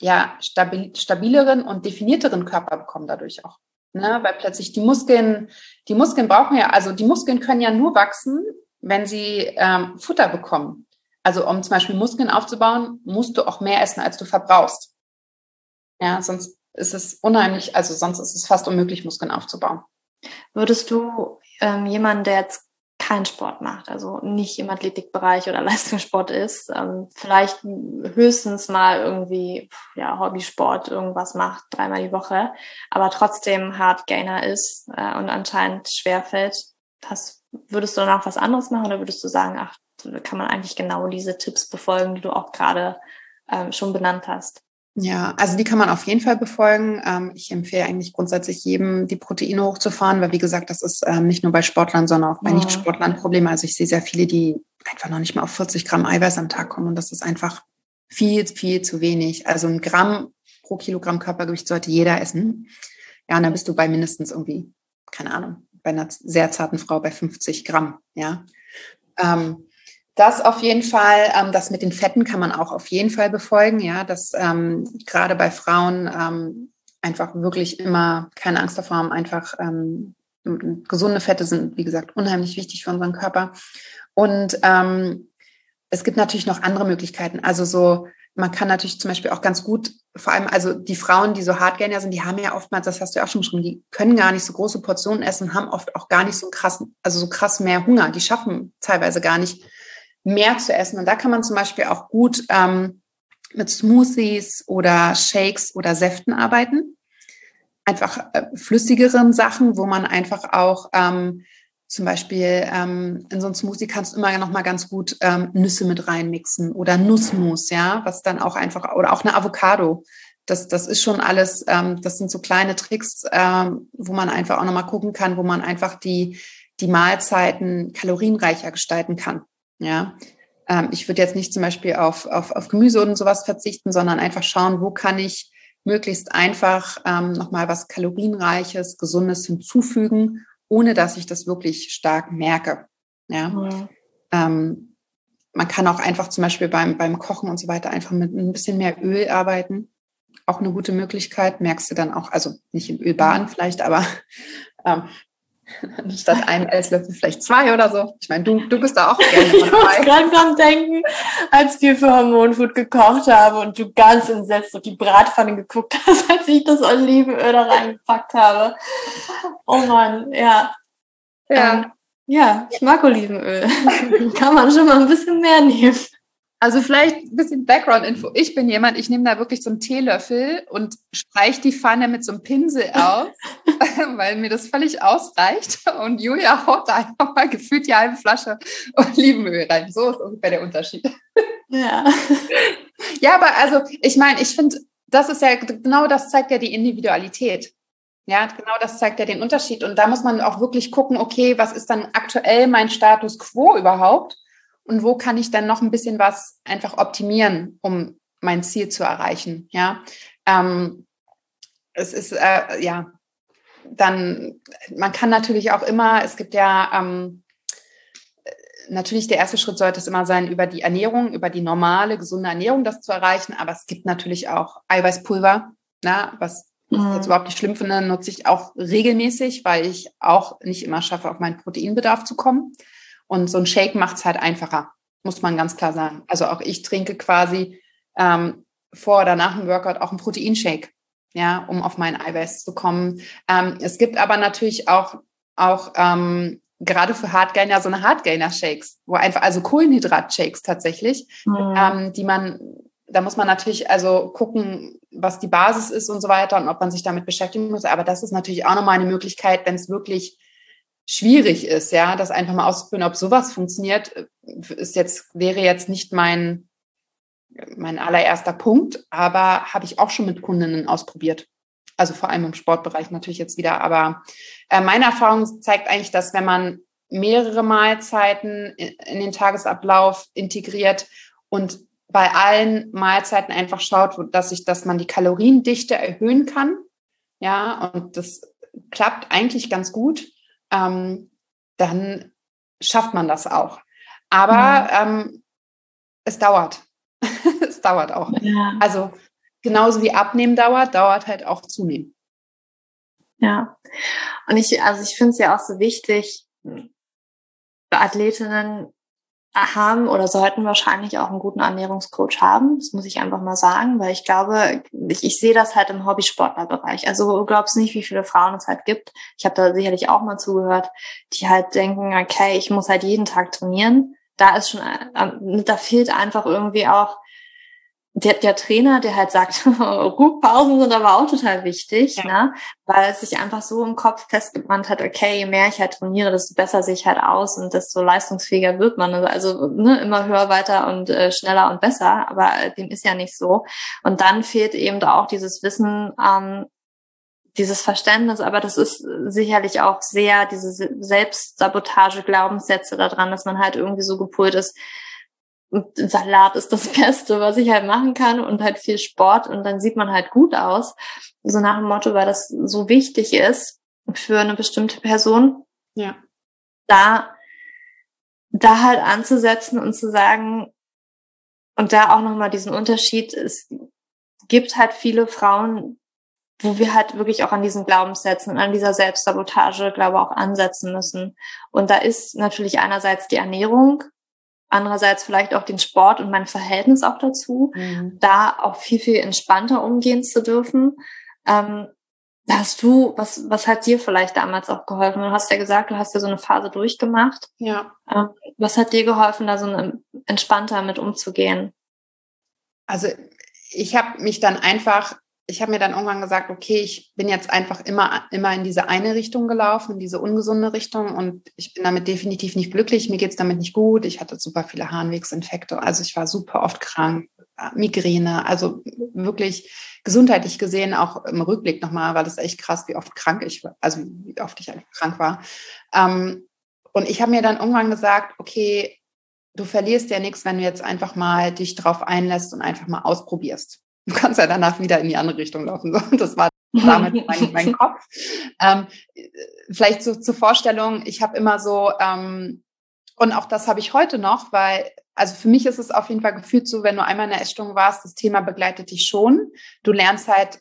B: ja, stabil, stabileren und definierteren Körper bekommen dadurch auch. Ne? Weil plötzlich die Muskeln, die Muskeln brauchen ja, also die Muskeln können ja nur wachsen, wenn sie ähm, Futter bekommen. Also um zum Beispiel Muskeln aufzubauen, musst du auch mehr essen, als du verbrauchst. Ja, sonst ist es unheimlich, also sonst ist es fast unmöglich, Muskeln aufzubauen.
A: Würdest du ähm, jemanden, der jetzt keinen Sport macht, also nicht im Athletikbereich oder Leistungssport ist, ähm, vielleicht höchstens mal irgendwie ja, Hobbysport irgendwas macht, dreimal die Woche, aber trotzdem Hardgainer ist äh, und anscheinend schwerfällt, das, würdest du danach was anderes machen oder würdest du sagen, ach, kann man eigentlich genau diese Tipps befolgen, die du auch gerade ähm, schon benannt hast?
B: Ja, also die kann man auf jeden Fall befolgen. Ähm, ich empfehle eigentlich grundsätzlich jedem, die Proteine hochzufahren, weil wie gesagt, das ist ähm, nicht nur bei Sportlern, sondern auch bei ja. Nicht-Sportlern Probleme. Also ich sehe sehr viele, die einfach noch nicht mal auf 40 Gramm Eiweiß am Tag kommen und das ist einfach viel, viel zu wenig. Also ein Gramm pro Kilogramm Körpergewicht sollte jeder essen. Ja, und dann bist du bei mindestens irgendwie, keine Ahnung, bei einer sehr zarten Frau bei 50 Gramm, ja. Ähm, das auf jeden Fall, ähm, das mit den Fetten kann man auch auf jeden Fall befolgen, ja, dass ähm, gerade bei Frauen ähm, einfach wirklich immer keine Angst davor haben, einfach ähm, gesunde Fette sind, wie gesagt, unheimlich wichtig für unseren Körper. Und ähm, es gibt natürlich noch andere Möglichkeiten. Also so, man kann natürlich zum Beispiel auch ganz gut, vor allem also die Frauen, die so Hardgainer sind, die haben ja oftmals, das hast du ja auch schon beschrieben, die können gar nicht so große Portionen essen, haben oft auch gar nicht so krass, also so krass mehr Hunger. Die schaffen teilweise gar nicht mehr zu essen. Und da kann man zum Beispiel auch gut ähm, mit Smoothies oder Shakes oder Säften arbeiten. einfach äh, flüssigeren Sachen, wo man einfach auch ähm, zum Beispiel ähm, in so einem Smoothie kannst du immer noch mal ganz gut ähm, Nüsse mit reinmixen oder Nussmus, ja, was dann auch einfach oder auch eine Avocado. Das, das ist schon alles, ähm, das sind so kleine Tricks, ähm, wo man einfach auch noch mal gucken kann, wo man einfach die die Mahlzeiten kalorienreicher gestalten kann. Ja, ähm, ich würde jetzt nicht zum Beispiel auf, auf, auf Gemüse und sowas verzichten, sondern einfach schauen, wo kann ich möglichst einfach ähm, nochmal was kalorienreiches, gesundes hinzufügen, ohne dass ich das wirklich stark merke. Ja. Mhm. Ähm, man kann auch einfach zum Beispiel beim, beim Kochen und so weiter einfach mit ein bisschen mehr Öl arbeiten. Auch eine gute Möglichkeit, merkst du dann auch, also nicht in Ölbahn vielleicht, aber ähm, Statt einem Esslöffel vielleicht zwei oder so. Ich meine, du, du bist da auch gerne
A: Ich muss gerade dran denken, als wir für Hormonfood gekocht haben und du ganz entsetzt auf die Bratpfanne geguckt hast, als ich das Olivenöl da reingepackt habe. Oh Mann, ja. Ja. Ähm, ja, ich mag Olivenöl. Kann man schon mal ein bisschen mehr nehmen.
B: Also vielleicht ein bisschen Background-Info. Ich bin jemand, ich nehme da wirklich so einen Teelöffel und streiche die Pfanne mit so einem Pinsel aus, weil mir das völlig ausreicht. Und Julia haut da einfach mal gefühlt die halbe Flasche Olivenöl rein. So ist ungefähr der Unterschied. Ja. Ja, aber also ich meine, ich finde, das ist ja genau das zeigt ja die Individualität. Ja, genau das zeigt ja den Unterschied. Und da muss man auch wirklich gucken, okay, was ist dann aktuell mein Status quo überhaupt? Und wo kann ich dann noch ein bisschen was einfach optimieren, um mein Ziel zu erreichen. Ja, ähm, es ist äh, ja dann, man kann natürlich auch immer, es gibt ja ähm, natürlich der erste Schritt sollte es immer sein, über die Ernährung, über die normale, gesunde Ernährung das zu erreichen. Aber es gibt natürlich auch Eiweißpulver, na, was ich jetzt mhm. überhaupt nicht schlimm finde, nutze ich auch regelmäßig, weil ich auch nicht immer schaffe, auf meinen Proteinbedarf zu kommen. Und so ein Shake macht es halt einfacher, muss man ganz klar sagen. Also auch ich trinke quasi ähm, vor oder nach dem Workout auch einen Proteinshake, ja, um auf meinen Eiweiß zu kommen. Ähm, es gibt aber natürlich auch, auch ähm, gerade für Hardgainer so eine Hardgainer-Shakes, wo einfach, also Kohlenhydrat-Shakes tatsächlich, mhm. ähm, die man, da muss man natürlich also gucken, was die Basis ist und so weiter und ob man sich damit beschäftigen muss. Aber das ist natürlich auch nochmal eine Möglichkeit, wenn es wirklich schwierig ist, ja, das einfach mal auszuprobieren, ob sowas funktioniert, ist jetzt, wäre jetzt nicht mein, mein allererster Punkt, aber habe ich auch schon mit Kundinnen ausprobiert. Also vor allem im Sportbereich natürlich jetzt wieder. Aber äh, meine Erfahrung zeigt eigentlich, dass wenn man mehrere Mahlzeiten in, in den Tagesablauf integriert und bei allen Mahlzeiten einfach schaut, dass ich, dass man die Kaloriendichte erhöhen kann. Ja, und das klappt eigentlich ganz gut ähm, dann schafft man das auch. Aber mhm. ähm, es dauert. es dauert auch. Ja. Also genauso wie Abnehmen dauert, dauert halt auch Zunehmen.
A: Ja. Und ich, also ich finde es ja auch so wichtig, Athletinnen haben oder sollten wahrscheinlich auch einen guten Ernährungscoach haben. Das muss ich einfach mal sagen, weil ich glaube, ich, ich sehe das halt im Hobbysportlerbereich. Also glaubst nicht, wie viele Frauen es halt gibt. Ich habe da sicherlich auch mal zugehört, die halt denken, okay, ich muss halt jeden Tag trainieren. Da ist schon, äh, da fehlt einfach irgendwie auch der, der Trainer, der halt sagt, Ruhepausen sind aber auch total wichtig, ja. ne? weil es sich einfach so im Kopf festgebrannt hat, okay, je mehr ich halt trainiere, desto besser sehe ich halt aus und desto leistungsfähiger wird man. Also ne, immer höher, weiter und äh, schneller und besser, aber dem ist ja nicht so. Und dann fehlt eben auch dieses Wissen, ähm, dieses Verständnis, aber das ist sicherlich auch sehr diese Selbstsabotage, Glaubenssätze daran, dass man halt irgendwie so gepolt ist, Salat ist das Beste, was ich halt machen kann und halt viel Sport und dann sieht man halt gut aus. So nach dem Motto, weil das so wichtig ist für eine bestimmte Person. Ja. Da, da halt anzusetzen und zu sagen, und da auch nochmal diesen Unterschied, es gibt halt viele Frauen, wo wir halt wirklich auch an diesen Glaubenssätzen und an dieser Selbstsabotage, glaube auch ansetzen müssen. Und da ist natürlich einerseits die Ernährung, andererseits vielleicht auch den Sport und mein Verhältnis auch dazu, mhm. da auch viel, viel entspannter umgehen zu dürfen. Ähm, hast du, was, was hat dir vielleicht damals auch geholfen? Du hast ja gesagt, du hast ja so eine Phase durchgemacht. Ja. Ähm, was hat dir geholfen, da so entspannter mit umzugehen?
B: Also ich habe mich dann einfach ich habe mir dann irgendwann gesagt, okay, ich bin jetzt einfach immer, immer in diese eine Richtung gelaufen, in diese ungesunde Richtung und ich bin damit definitiv nicht glücklich. Mir geht es damit nicht gut. Ich hatte super viele Harnwegsinfekte. Also ich war super oft krank, Migräne, also wirklich gesundheitlich gesehen, auch im Rückblick nochmal, war das echt krass, wie oft krank ich war, also wie oft ich eigentlich krank war. Ähm, und ich habe mir dann irgendwann gesagt, okay, du verlierst ja nichts, wenn du jetzt einfach mal dich drauf einlässt und einfach mal ausprobierst du kannst ja danach wieder in die andere Richtung laufen. So, das war damit mein, mein Kopf. Ähm, vielleicht so zur Vorstellung, ich habe immer so, ähm, und auch das habe ich heute noch, weil, also für mich ist es auf jeden Fall gefühlt so, wenn du einmal in der Essstörung warst, das Thema begleitet dich schon. Du lernst halt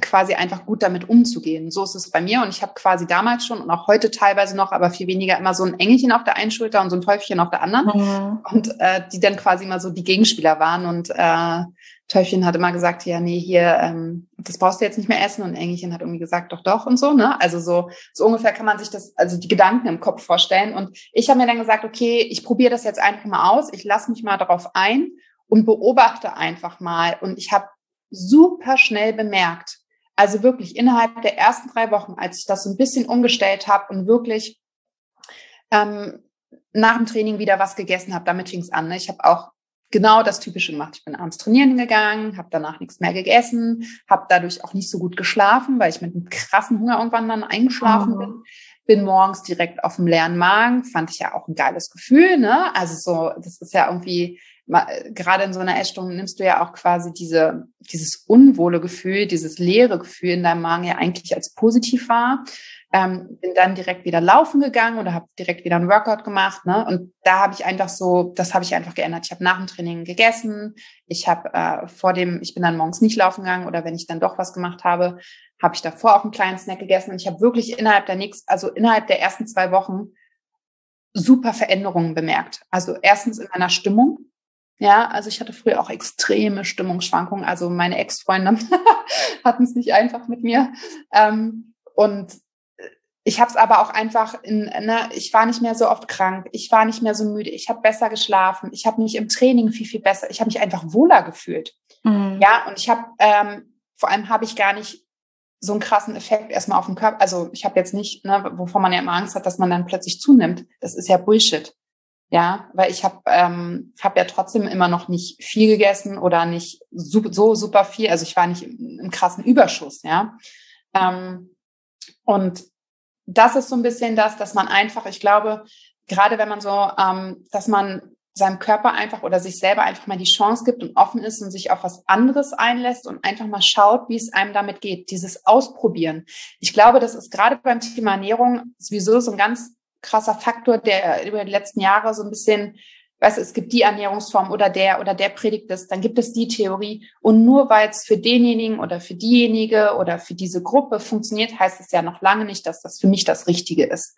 B: quasi einfach gut damit umzugehen. So ist es bei mir und ich habe quasi damals schon und auch heute teilweise noch, aber viel weniger immer so ein Engelchen auf der einen Schulter und so ein Teufelchen auf der anderen mhm. und äh, die dann quasi immer so die Gegenspieler waren und äh, Teufelchen hat immer gesagt, ja nee hier ähm, das brauchst du jetzt nicht mehr essen und Engelchen hat irgendwie gesagt, doch doch und so ne. Also so so ungefähr kann man sich das also die Gedanken im Kopf vorstellen und ich habe mir dann gesagt, okay, ich probiere das jetzt einfach mal aus, ich lasse mich mal darauf ein und beobachte einfach mal und ich habe super schnell bemerkt, also wirklich innerhalb der ersten drei Wochen, als ich das so ein bisschen umgestellt habe und wirklich ähm, nach dem Training wieder was gegessen habe, damit fing es an. Ne? Ich habe auch genau das Typische gemacht. Ich bin abends trainieren gegangen, habe danach nichts mehr gegessen, habe dadurch auch nicht so gut geschlafen, weil ich mit einem krassen Hunger irgendwann dann eingeschlafen oh. bin. Bin morgens direkt auf dem leeren Magen, fand ich ja auch ein geiles Gefühl. Ne? Also so, das ist ja irgendwie gerade in so einer Essstörung nimmst du ja auch quasi diese, dieses unwohle Gefühl, dieses leere Gefühl in deinem Magen ja eigentlich als positiv wahr. Ähm, bin dann direkt wieder laufen gegangen oder habe direkt wieder ein Workout gemacht. Ne? Und da habe ich einfach so, das habe ich einfach geändert. Ich habe nach dem Training gegessen. Ich habe äh, vor dem, ich bin dann morgens nicht laufen gegangen oder wenn ich dann doch was gemacht habe, habe ich davor auch einen kleinen Snack gegessen. Und ich habe wirklich innerhalb der nächsten, also innerhalb der ersten zwei Wochen super Veränderungen bemerkt. Also erstens in meiner Stimmung. Ja, also ich hatte früher auch extreme Stimmungsschwankungen. Also meine Ex-Freunde hatten es nicht einfach mit mir. Ähm, und ich habe es aber auch einfach in, ne, ich war nicht mehr so oft krank, ich war nicht mehr so müde, ich habe besser geschlafen, ich habe mich im Training viel, viel besser, ich habe mich einfach wohler gefühlt. Mhm. Ja, und ich habe, ähm, vor allem habe ich gar nicht so einen krassen Effekt erstmal auf den Körper. Also ich habe jetzt nicht, ne, wovon man ja immer Angst hat, dass man dann plötzlich zunimmt. Das ist ja Bullshit. Ja, weil ich habe ähm, hab ja trotzdem immer noch nicht viel gegessen oder nicht so, so super viel. Also ich war nicht im, im krassen Überschuss, ja. Ähm, und das ist so ein bisschen das, dass man einfach, ich glaube, gerade wenn man so, ähm, dass man seinem Körper einfach oder sich selber einfach mal die Chance gibt und offen ist und sich auf was anderes einlässt und einfach mal schaut, wie es einem damit geht. Dieses Ausprobieren. Ich glaube, das ist gerade beim Thema Ernährung sowieso so ein ganz krasser Faktor, der über die letzten Jahre so ein bisschen, weißt du, es gibt die Ernährungsform oder der oder der predigt es, dann gibt es die Theorie. Und nur weil es für denjenigen oder für diejenige oder für diese Gruppe funktioniert, heißt es ja noch lange nicht, dass das für mich das Richtige ist.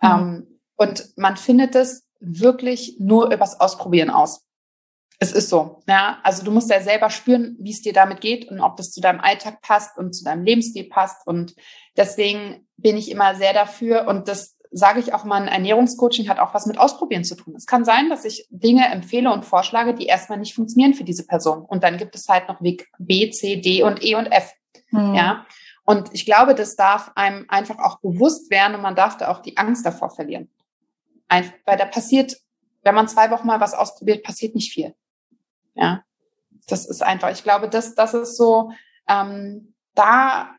B: Mhm. Ähm, und man findet es wirklich nur übers Ausprobieren aus. Es ist so, ja. Also du musst ja selber spüren, wie es dir damit geht und ob das zu deinem Alltag passt und zu deinem Lebensstil passt. Und deswegen bin ich immer sehr dafür. Und das sage ich auch mal, ein Ernährungscoaching hat auch was mit Ausprobieren zu tun. Es kann sein, dass ich Dinge empfehle und vorschlage, die erstmal nicht funktionieren für diese Person. Und dann gibt es halt noch Weg B, C, D und E und F. Mhm. Ja. Und ich glaube, das darf einem einfach auch bewusst werden und man darf da auch die Angst davor verlieren. Einfach, weil da passiert, wenn man zwei Wochen mal was ausprobiert, passiert nicht viel. Ja. Das ist einfach, ich glaube, das, das ist so, ähm, da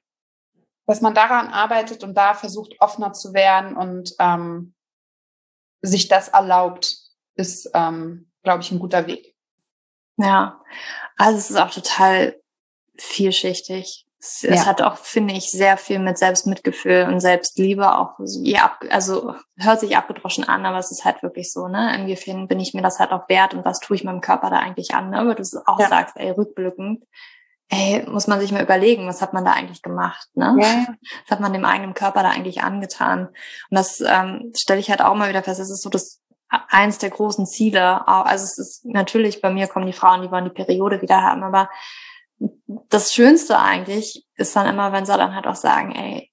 B: dass man daran arbeitet und da versucht, offener zu werden und ähm, sich das erlaubt, ist, ähm, glaube ich, ein guter Weg.
A: Ja, also es ist auch total vielschichtig. Es, ja. es, hat auch, finde ich, sehr viel mit Selbstmitgefühl und Selbstliebe auch, ja, also hört sich abgedroschen an, aber es ist halt wirklich so, ne? Inwiefern bin ich mir das halt auch wert und was tue ich meinem Körper da eigentlich an, ne? Aber du auch ja. sagst, ey, rückblickend, ey, muss man sich mal überlegen, was hat man da eigentlich gemacht, ne? Ja. Was hat man dem eigenen Körper da eigentlich angetan? Und das ähm, stelle ich halt auch mal wieder fest, das ist so das eins der großen Ziele. Also es ist natürlich, bei mir kommen die Frauen, die wollen die Periode wieder haben, aber das Schönste eigentlich ist dann immer, wenn sie dann halt auch sagen, ey,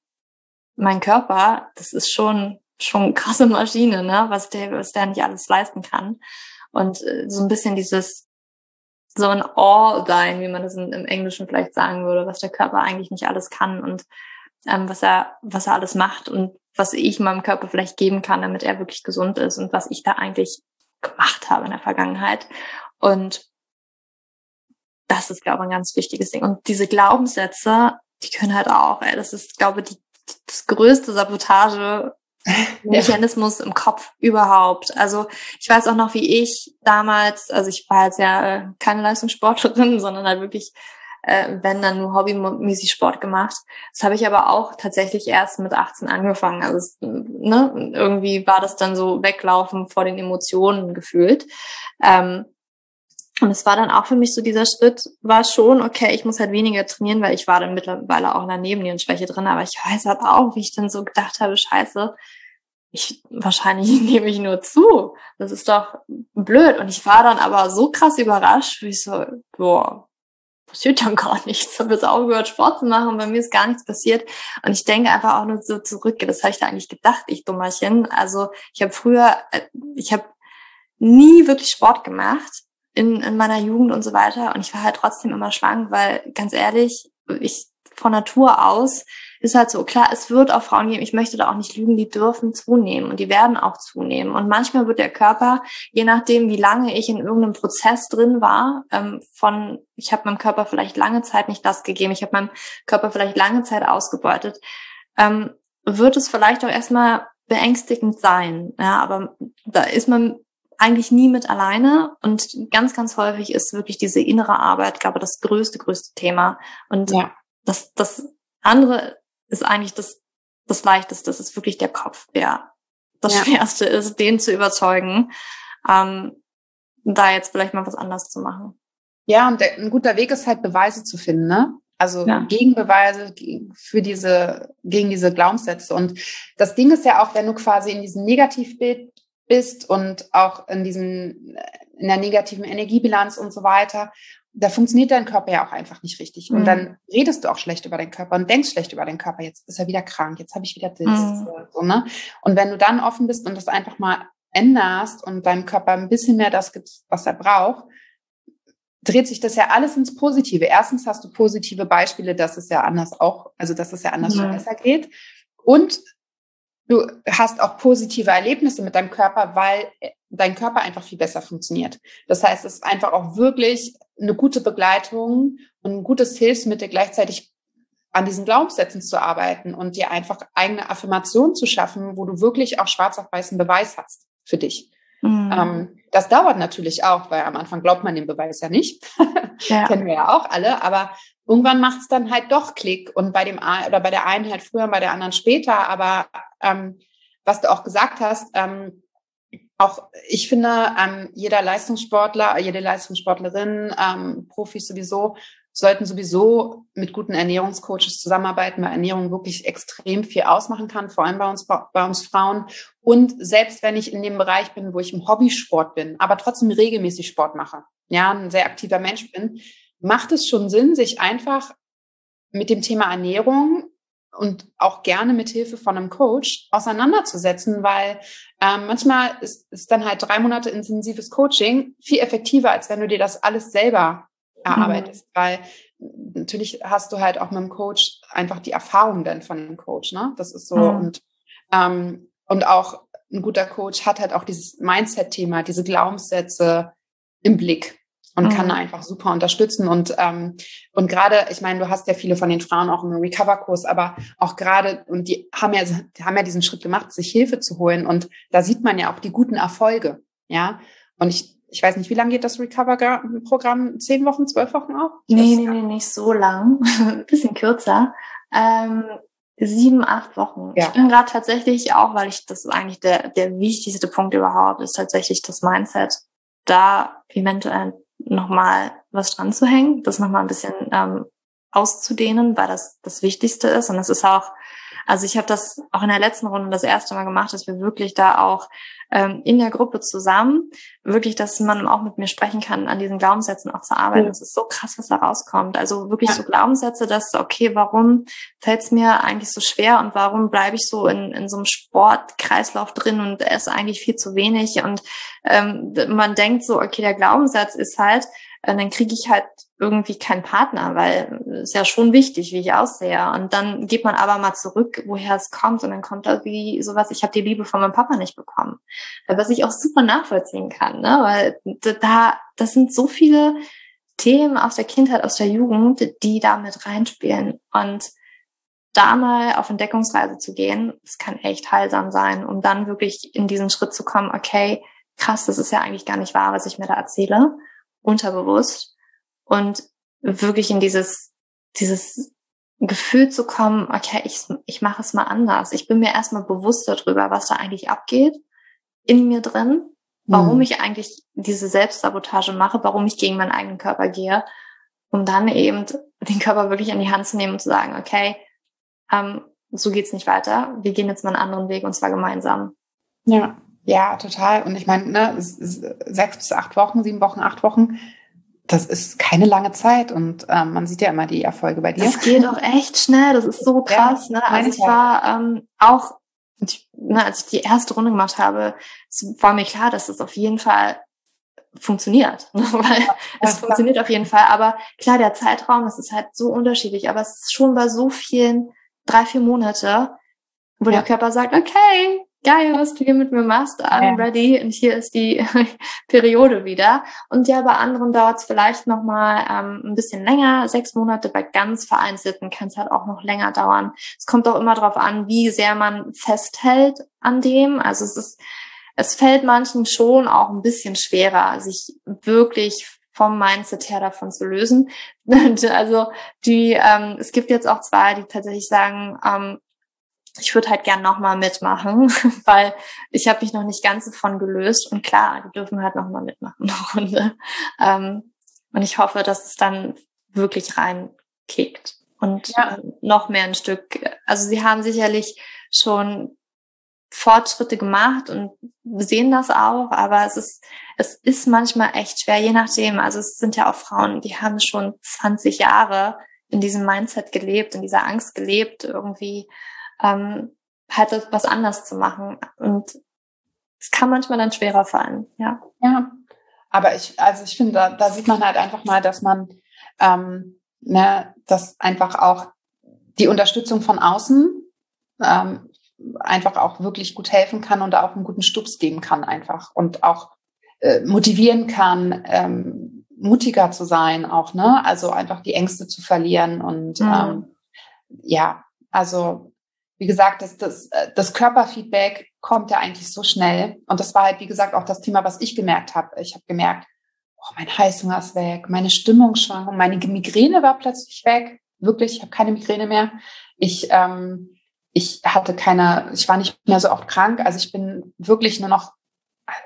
A: mein Körper, das ist schon schon krasse Maschine, ne, was der was der nicht alles leisten kann. Und äh, so ein bisschen dieses so ein All sein, wie man das im Englischen vielleicht sagen würde, was der Körper eigentlich nicht alles kann und ähm, was er, was er alles macht und was ich meinem Körper vielleicht geben kann, damit er wirklich gesund ist und was ich da eigentlich gemacht habe in der Vergangenheit. Und das ist, glaube ich, ein ganz wichtiges Ding. Und diese Glaubenssätze, die können halt auch, ey, das ist, glaube ich, die, das größte Sabotage, Mechanismus im Kopf überhaupt. Also ich weiß auch noch, wie ich damals, also ich war jetzt ja äh, keine Leistungssportlerin, sondern halt wirklich äh, wenn dann nur hobbymäßig Sport gemacht. Das habe ich aber auch tatsächlich erst mit 18 angefangen. Also es, ne, irgendwie war das dann so weglaufen vor den Emotionen gefühlt. Ähm, und es war dann auch für mich so dieser Schritt, war schon, okay, ich muss halt weniger trainieren, weil ich war dann mittlerweile auch in der Nebennierenschwäche drin, aber ich weiß halt auch, wie ich dann so gedacht habe, scheiße, ich, wahrscheinlich nehme ich nur zu. Das ist doch blöd. Und ich war dann aber so krass überrascht, wie ich so, boah, passiert dann gar nichts. Ich habe jetzt aufgehört, Sport zu machen, bei mir ist gar nichts passiert. Und ich denke einfach auch nur so zurück, das habe ich da eigentlich gedacht, ich Dummerchen. Also ich habe früher, äh, ich habe nie wirklich Sport gemacht in, in meiner Jugend und so weiter. Und ich war halt trotzdem immer schlank, weil ganz ehrlich, ich von Natur aus ist halt so, klar, es wird auch Frauen geben, ich möchte da auch nicht lügen, die dürfen zunehmen und die werden auch zunehmen. Und manchmal wird der Körper, je nachdem, wie lange ich in irgendeinem Prozess drin war, ähm, von, ich habe meinem Körper vielleicht lange Zeit nicht das gegeben, ich habe meinem Körper vielleicht lange Zeit ausgebeutet, ähm, wird es vielleicht auch erstmal beängstigend sein. Ja, aber da ist man eigentlich nie mit alleine und ganz, ganz häufig ist wirklich diese innere Arbeit, glaube ich, das größte, größte Thema. Und ja. das, das andere ist eigentlich das, das Leichteste. Das ist wirklich der Kopf, der das ja. Schwerste ist, den zu überzeugen, ähm, da jetzt vielleicht mal was anders zu machen.
B: Ja, und der, ein guter Weg ist halt Beweise zu finden, ne? Also ja. Gegenbeweise für diese, gegen diese Glaubenssätze. Und das Ding ist ja auch, wenn du quasi in diesem Negativbild bist und auch in diesem, in der negativen Energiebilanz und so weiter da funktioniert dein Körper ja auch einfach nicht richtig. Und mhm. dann redest du auch schlecht über deinen Körper und denkst schlecht über deinen Körper. Jetzt ist er wieder krank, jetzt habe ich wieder das. Mhm. So, ne? Und wenn du dann offen bist und das einfach mal änderst und deinem Körper ein bisschen mehr das gibt, was er braucht, dreht sich das ja alles ins Positive. Erstens hast du positive Beispiele, dass es ja anders auch, also dass es ja anders mhm. besser geht. Und du hast auch positive Erlebnisse mit deinem Körper, weil dein Körper einfach viel besser funktioniert. Das heißt, es ist einfach auch wirklich eine gute Begleitung und ein gutes Hilfsmittel gleichzeitig an diesen Glaubenssätzen zu arbeiten und dir einfach eigene Affirmationen zu schaffen, wo du wirklich auch schwarz auf weißen Beweis hast für dich. Mhm. Ähm, das dauert natürlich auch, weil am Anfang glaubt man den Beweis ja nicht. Ja. Kennen wir ja auch alle, aber irgendwann macht es dann halt doch Klick und bei dem oder bei der einen halt früher, bei der anderen später. Aber ähm, was du auch gesagt hast, ähm, auch ich finde, ähm, jeder Leistungssportler, jede Leistungssportlerin, ähm, Profis sowieso, sollten sowieso mit guten Ernährungscoaches zusammenarbeiten, weil Ernährung wirklich extrem viel ausmachen kann, vor allem bei uns, bei uns Frauen. Und selbst wenn ich in dem Bereich bin, wo ich im Hobbysport bin, aber trotzdem regelmäßig Sport mache, ja, ein sehr aktiver Mensch bin, macht es schon Sinn, sich einfach mit dem Thema Ernährung und auch gerne mit Hilfe von einem Coach auseinanderzusetzen, weil ähm, manchmal ist, ist dann halt drei Monate intensives Coaching viel effektiver, als wenn du dir das alles selber erarbeitest, mhm. weil natürlich hast du halt auch mit dem Coach einfach die Erfahrung dann von dem Coach, ne? Das ist so mhm. und ähm, und auch ein guter Coach hat halt auch dieses Mindset-Thema, diese Glaubenssätze im Blick und mhm. kann einfach super unterstützen. Und, ähm, und gerade, ich meine, du hast ja viele von den Frauen auch im Recover-Kurs, aber auch gerade, und die haben ja, haben ja diesen Schritt gemacht, sich Hilfe zu holen. Und da sieht man ja auch die guten Erfolge. Ja. Und ich, ich weiß nicht, wie lange geht das Recover-Programm? Zehn Wochen, zwölf Wochen auch?
A: Ich nee, nee, nee, nicht so lang. Ein bisschen kürzer. Ähm, sieben, acht Wochen. Ja. Ich bin gerade tatsächlich auch, weil ich das eigentlich der, der wichtigste Punkt überhaupt ist, tatsächlich das Mindset. Da eventuell nochmal was dran zu hängen, das nochmal ein bisschen ähm, auszudehnen, weil das das Wichtigste ist. Und es ist auch, also ich habe das auch in der letzten Runde das erste Mal gemacht, dass wir wirklich da auch ähm, in der Gruppe zusammen, wirklich, dass man auch mit mir sprechen kann, an diesen Glaubenssätzen auch zu arbeiten. Es ja. ist so krass, was da rauskommt. Also wirklich ja. so Glaubenssätze, dass, okay, warum fällt es mir eigentlich so schwer und warum bleibe ich so in, in so einem Sportkreislauf drin und esse eigentlich viel zu wenig? Und ähm, man denkt so, okay, der Glaubenssatz ist halt, dann kriege ich halt irgendwie keinen Partner, weil ist ja schon wichtig, wie ich aussehe. Und dann geht man aber mal zurück, woher es kommt, und dann kommt da wie sowas, ich habe die Liebe von meinem Papa nicht bekommen. Was ich auch super nachvollziehen kann, ne? Weil da, das sind so viele Themen aus der Kindheit, aus der Jugend, die da mit reinspielen. Und da mal auf Entdeckungsreise zu gehen, das kann echt heilsam sein, um dann wirklich in diesen Schritt zu kommen, okay, krass, das ist ja eigentlich gar nicht wahr, was ich mir da erzähle, unterbewusst. Und wirklich in dieses, dieses Gefühl zu kommen, okay, ich, ich mache es mal anders. Ich bin mir erstmal bewusst darüber, was da eigentlich abgeht in mir drin, warum mhm. ich eigentlich diese Selbstsabotage mache, warum ich gegen meinen eigenen Körper gehe, um dann eben den Körper wirklich in die Hand zu nehmen und zu sagen, okay, ähm, so geht's nicht weiter. Wir gehen jetzt mal einen anderen Weg und zwar gemeinsam.
B: Ja, ja, total. Und ich meine, ne, sechs bis acht Wochen, sieben Wochen, acht Wochen, das ist keine lange Zeit und ähm, man sieht ja immer die Erfolge bei dir.
A: Das geht auch echt schnell, das ist so krass. Ja, ne? Also ich war ähm, auch, ne, als ich die erste Runde gemacht habe, war mir klar, dass es auf jeden Fall funktioniert. Ne? Weil ja, es funktioniert auf jeden Fall. Aber klar, der Zeitraum, das ist halt so unterschiedlich. Aber es ist schon bei so vielen drei, vier Monate, wo ja. der Körper sagt, okay, geil, was du hier mit mir machst, I'm ja. ready und hier ist die Periode wieder. Und ja, bei anderen dauert es vielleicht nochmal ähm, ein bisschen länger, sechs Monate, bei ganz vereinzelten kann es halt auch noch länger dauern. Es kommt auch immer darauf an, wie sehr man festhält an dem. Also es ist, es fällt manchen schon auch ein bisschen schwerer, sich wirklich vom Mindset her davon zu lösen. also die, ähm, es gibt jetzt auch zwei, die tatsächlich sagen, ähm, ich würde halt gern nochmal mitmachen, weil ich habe mich noch nicht ganz davon gelöst und klar, die dürfen halt nochmal mitmachen, eine Runde. Ähm, und ich hoffe, dass es dann wirklich reinkickt und ja. Ähm, noch mehr ein Stück. Also sie haben sicherlich schon Fortschritte gemacht und sehen das auch, aber es ist, es ist manchmal echt schwer, je nachdem. Also es sind ja auch Frauen, die haben schon 20 Jahre in diesem Mindset gelebt, in dieser Angst gelebt, irgendwie ähm, halt was anders zu machen. Und es kann manchmal dann schwerer fallen, ja.
B: Ja. Aber ich, also ich finde, da, da sieht man halt einfach mal, dass man, ähm, ne, dass einfach auch die Unterstützung von außen ähm, einfach auch wirklich gut helfen kann und auch einen guten Stups geben kann einfach und auch äh, motivieren kann, ähm, mutiger zu sein auch, ne? Also einfach die Ängste zu verlieren und mhm. ähm, ja, also wie gesagt, das, das, äh, das Körperfeedback kommt ja eigentlich so schnell und das war halt, wie gesagt, auch das Thema, was ich gemerkt habe. Ich habe gemerkt, oh, mein Heißhunger ist weg, meine Stimmungsschwankung, meine Migräne war plötzlich weg. Wirklich, ich habe keine Migräne mehr. Ich ähm, ich hatte keine, ich war nicht mehr so oft krank. Also ich bin wirklich nur noch,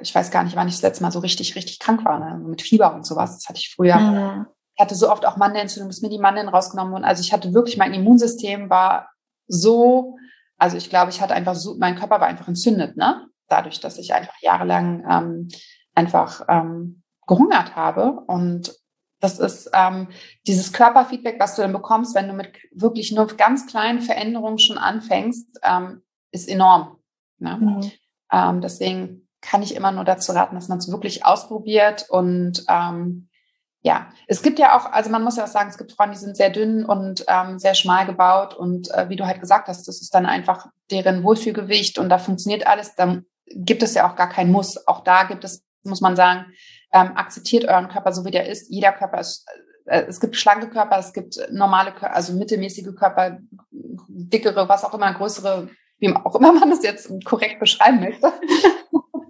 B: ich weiß gar nicht, wann ich das letzte Mal so richtig, richtig krank war, ne? mit Fieber und sowas. Das hatte ich früher. Mhm. Ich hatte so oft auch Mandelentzündung, bis mir die Mandeln rausgenommen wurden. Also ich hatte wirklich, mein Immunsystem war so, also ich glaube, ich hatte einfach so, mein Körper war einfach entzündet, ne? Dadurch, dass ich einfach jahrelang ähm, einfach ähm, gehungert habe und das ist ähm, dieses Körperfeedback, was du dann bekommst, wenn du mit wirklich nur ganz kleinen Veränderungen schon anfängst, ähm, ist enorm. Ne? Mhm. Ähm, deswegen kann ich immer nur dazu raten, dass man es wirklich ausprobiert. Und ähm, ja, es gibt ja auch, also man muss ja auch sagen, es gibt Frauen, die sind sehr dünn und ähm, sehr schmal gebaut. Und äh, wie du halt gesagt hast, das ist dann einfach deren Wohlfühlgewicht und da funktioniert alles. Dann gibt es ja auch gar kein Muss. Auch da gibt es, muss man sagen, ähm, akzeptiert euren Körper so, wie der ist. Jeder Körper ist, äh, es gibt schlanke Körper, es gibt normale Körper, also mittelmäßige Körper, dickere, was auch immer, größere, wie auch immer man das jetzt korrekt beschreiben möchte.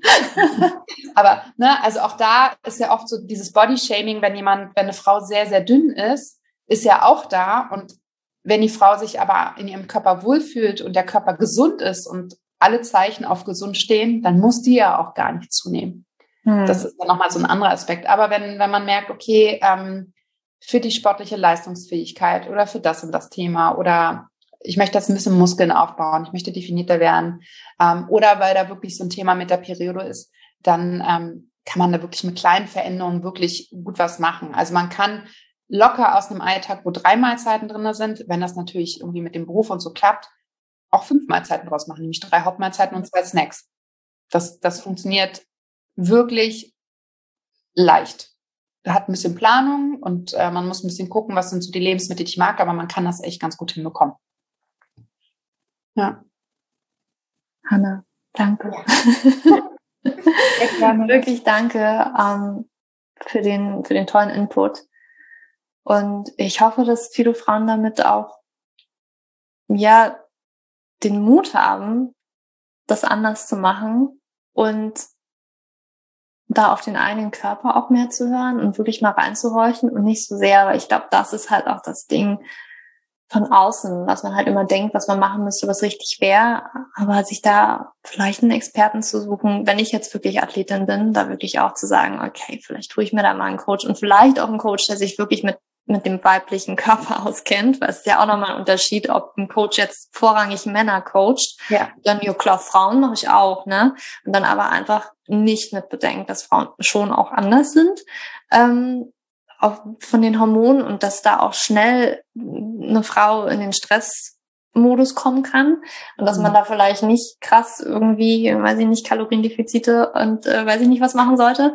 B: Aber, ne, also auch da ist ja oft so dieses Body-Shaming, wenn jemand, wenn eine Frau sehr, sehr dünn ist, ist ja auch da. Und wenn die Frau sich aber in ihrem Körper wohlfühlt und der Körper gesund ist und alle Zeichen auf gesund stehen, dann muss die ja auch gar nicht zunehmen. Das hm. ist dann nochmal so ein anderer Aspekt. Aber wenn, wenn man merkt, okay, ähm, für die sportliche Leistungsfähigkeit oder für das und das Thema oder ich möchte jetzt ein bisschen Muskeln aufbauen, ich möchte definierter werden ähm, oder weil da wirklich so ein Thema mit der Periode ist, dann ähm, kann man da wirklich mit kleinen Veränderungen wirklich gut was machen. Also man kann locker aus einem Alltag, wo drei Mahlzeiten drin sind, wenn das natürlich irgendwie mit dem Beruf und so klappt, auch fünf Mahlzeiten draus machen, nämlich drei Hauptmahlzeiten und zwei Snacks. Das, das funktioniert wirklich leicht. hat ein bisschen Planung und äh, man muss ein bisschen gucken, was sind so die Lebensmittel, die ich mag, aber man kann das echt ganz gut hinbekommen.
A: Ja. Hanna, danke. Wirklich danke ähm, für, den, für den tollen Input. Und ich hoffe, dass viele Frauen damit auch, ja, den Mut haben, das anders zu machen und da auf den eigenen Körper auch mehr zu hören und wirklich mal reinzuhorchen und nicht so sehr, weil ich glaube, das ist halt auch das Ding von außen, was man halt immer denkt, was man machen müsste, was richtig wäre, aber sich da vielleicht einen Experten zu suchen, wenn ich jetzt wirklich Athletin bin, da wirklich auch zu sagen, okay, vielleicht tue ich mir da mal einen Coach und vielleicht auch einen Coach, der sich wirklich mit mit dem weiblichen Körper auskennt, weil es ist ja auch nochmal ein Unterschied, ob ein Coach jetzt vorrangig Männer coacht, ja. dann ja klar, Frauen mache ich auch, ne? Und dann aber einfach nicht mit bedenkt, dass Frauen schon auch anders sind. Ähm, auch von den Hormonen und dass da auch schnell eine Frau in den Stress Modus kommen kann und dass man mhm. da vielleicht nicht krass irgendwie, weiß ich nicht, Kaloriendefizite und äh, weiß ich nicht was machen sollte.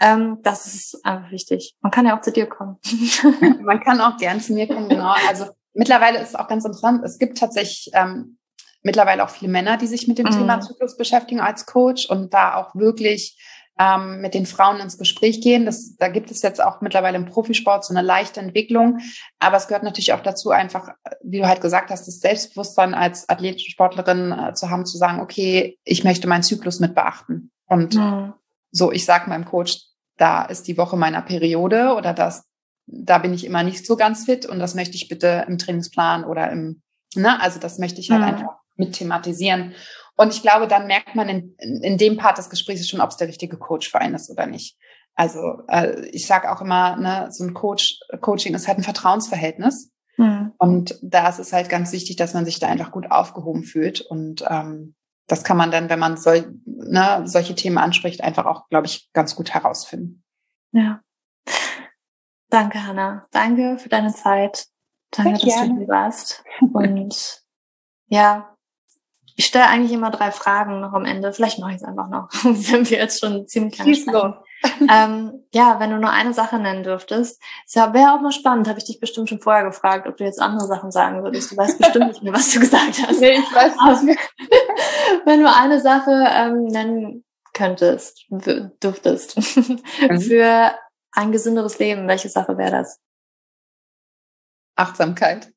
A: Ähm, das ist einfach wichtig. Man kann ja auch zu dir kommen.
B: man kann auch gern zu mir kommen, genau. Also mittlerweile ist es auch ganz interessant. Es gibt tatsächlich ähm, mittlerweile auch viele Männer, die sich mit dem mhm. Thema Zyklus beschäftigen als Coach und da auch wirklich ähm, mit den Frauen ins Gespräch gehen. Das, da gibt es jetzt auch mittlerweile im Profisport so eine leichte Entwicklung. Aber es gehört natürlich auch dazu, einfach, wie du halt gesagt hast, das Selbstbewusstsein als Athletensportlerin äh, zu haben, zu sagen, okay, ich möchte meinen Zyklus mit beachten. Und mhm. so, ich sage meinem Coach, da ist die Woche meiner Periode oder das, da bin ich immer nicht so ganz fit und das möchte ich bitte im Trainingsplan oder im, ne, also das möchte ich halt mhm. einfach mit thematisieren. Und ich glaube, dann merkt man in, in dem Part des Gesprächs schon, ob es der richtige Coach für einen ist oder nicht. Also äh, ich sage auch immer, ne, so ein Coach, Coaching ist halt ein Vertrauensverhältnis. Mhm. Und da ist es halt ganz wichtig, dass man sich da einfach gut aufgehoben fühlt. Und ähm, das kann man dann, wenn man sol ne, solche Themen anspricht, einfach auch, glaube ich, ganz gut herausfinden.
A: Ja. Danke, Hanna. Danke für deine Zeit. Danke, dass du hier warst. Und ja, ich stelle eigentlich immer drei Fragen noch am Ende. Vielleicht mache ich es einfach noch, wenn wir jetzt schon ziemlich lange sprechen. ähm, ja, wenn du nur eine Sache nennen dürftest, ja, wäre auch mal spannend, habe ich dich bestimmt schon vorher gefragt, ob du jetzt andere Sachen sagen würdest. Du weißt bestimmt nicht mehr, was du gesagt hast. Nee, ich weiß nicht. wenn du eine Sache ähm, nennen könntest, dürftest, mhm. für ein gesünderes Leben, welche Sache wäre das?
B: Achtsamkeit.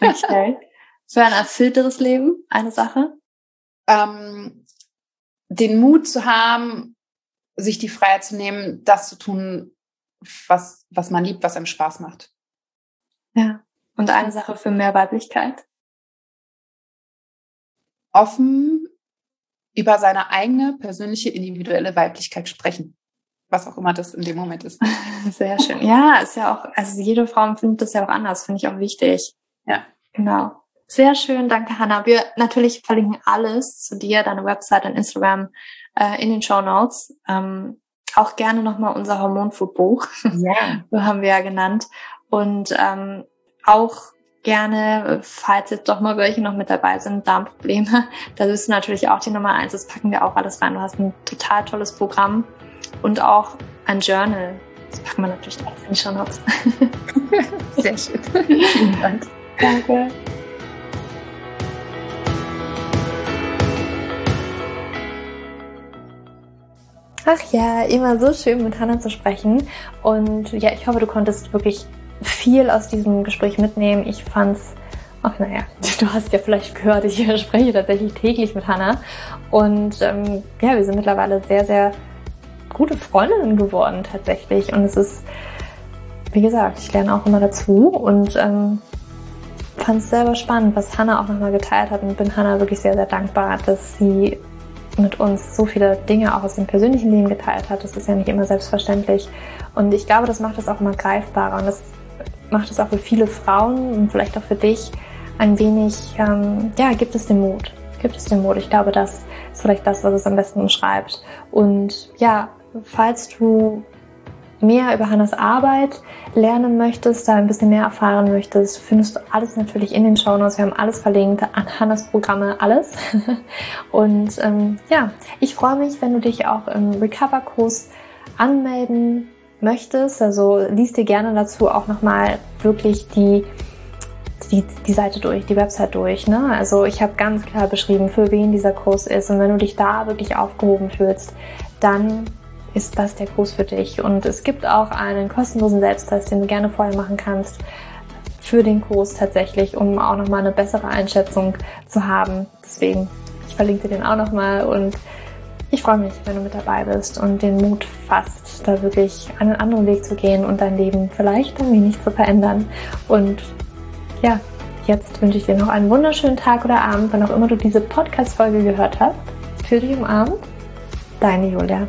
A: okay. Für ein erfüllteres Leben eine Sache?
B: Ähm, den Mut zu haben, sich die Freiheit zu nehmen, das zu tun, was, was man liebt, was einem Spaß macht.
A: Ja. Und eine Sache für mehr Weiblichkeit?
B: Offen über seine eigene persönliche individuelle Weiblichkeit sprechen. Was auch immer das in dem Moment ist.
A: Sehr schön. Ja, ist ja auch, also jede Frau findet das ja auch anders, finde ich auch wichtig. Ja. Genau. Sehr schön, danke Hanna. Wir natürlich verlinken alles zu dir, deine Website und Instagram äh, in den Show Notes. Ähm, auch gerne nochmal unser Hormonfood-Buch. Ja. so haben wir ja genannt. Und ähm, auch gerne, falls jetzt doch mal welche noch mit dabei sind, Darmprobleme, da ist natürlich auch die Nummer eins. Das packen wir auch alles rein. Du hast ein total tolles Programm und auch ein Journal. Das packen wir natürlich alles in die Show Notes.
B: Sehr schön. Vielen Dank.
A: Danke. Ach ja, immer so schön mit Hannah zu sprechen. Und ja, ich hoffe, du konntest wirklich viel aus diesem Gespräch mitnehmen. Ich fand's, ach naja, du hast ja vielleicht gehört, ich spreche tatsächlich täglich mit Hannah. Und ähm, ja, wir sind mittlerweile sehr, sehr gute Freundinnen geworden tatsächlich. Und es ist, wie gesagt, ich lerne auch immer dazu und ähm, fand es selber spannend, was Hannah auch nochmal geteilt hat und bin Hannah wirklich sehr, sehr dankbar, dass sie mit uns so viele Dinge auch aus dem persönlichen Leben geteilt hat. Das ist ja nicht immer selbstverständlich. Und ich glaube, das macht es auch immer greifbarer. Und das macht es auch für viele Frauen und vielleicht auch für dich ein wenig, ähm, ja, gibt es den Mut. Gibt es den Mut. Ich glaube, das ist vielleicht das, was es am besten umschreibt. Und ja, falls du mehr über Hannas Arbeit lernen möchtest, da ein bisschen mehr erfahren möchtest, findest du alles natürlich in den Shownotes. Wir haben alles verlinkt, an Hannas Programme, alles. Und ähm, ja, ich freue mich, wenn du dich auch im Recover-Kurs anmelden möchtest, also liest dir gerne dazu auch nochmal wirklich die die, die Seite durch, die Website durch. Ne? Also ich habe ganz klar beschrieben, für wen dieser Kurs ist. Und wenn du dich da wirklich aufgehoben fühlst, dann ist das der Kurs für dich. Und es gibt auch einen kostenlosen Selbsttest, den du gerne vorher machen kannst für den Kurs tatsächlich, um auch nochmal eine bessere Einschätzung zu haben. Deswegen, ich verlinke dir den auch nochmal und ich freue mich, wenn du mit dabei bist und den Mut fasst, da wirklich einen anderen Weg zu gehen und dein Leben vielleicht ein wenig zu verändern. Und ja, jetzt wünsche ich dir noch einen wunderschönen Tag oder Abend, wann auch immer du diese Podcast-Folge gehört hast. Für dich umarmt, deine Julia.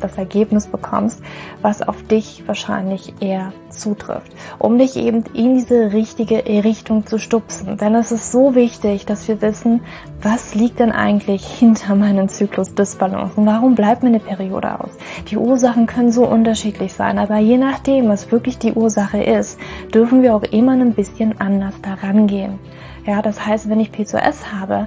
A: das Ergebnis bekommst, was auf dich wahrscheinlich eher zutrifft, um dich eben in diese richtige Richtung zu stupsen. Denn es ist so wichtig, dass wir wissen, was liegt denn eigentlich hinter meinem Zyklus Dysbalancen? Warum bleibt mir eine Periode aus? Die Ursachen können so unterschiedlich sein, aber je nachdem, was wirklich die Ursache ist, dürfen wir auch immer ein bisschen anders daran gehen. Ja, das heißt, wenn ich PCOS habe,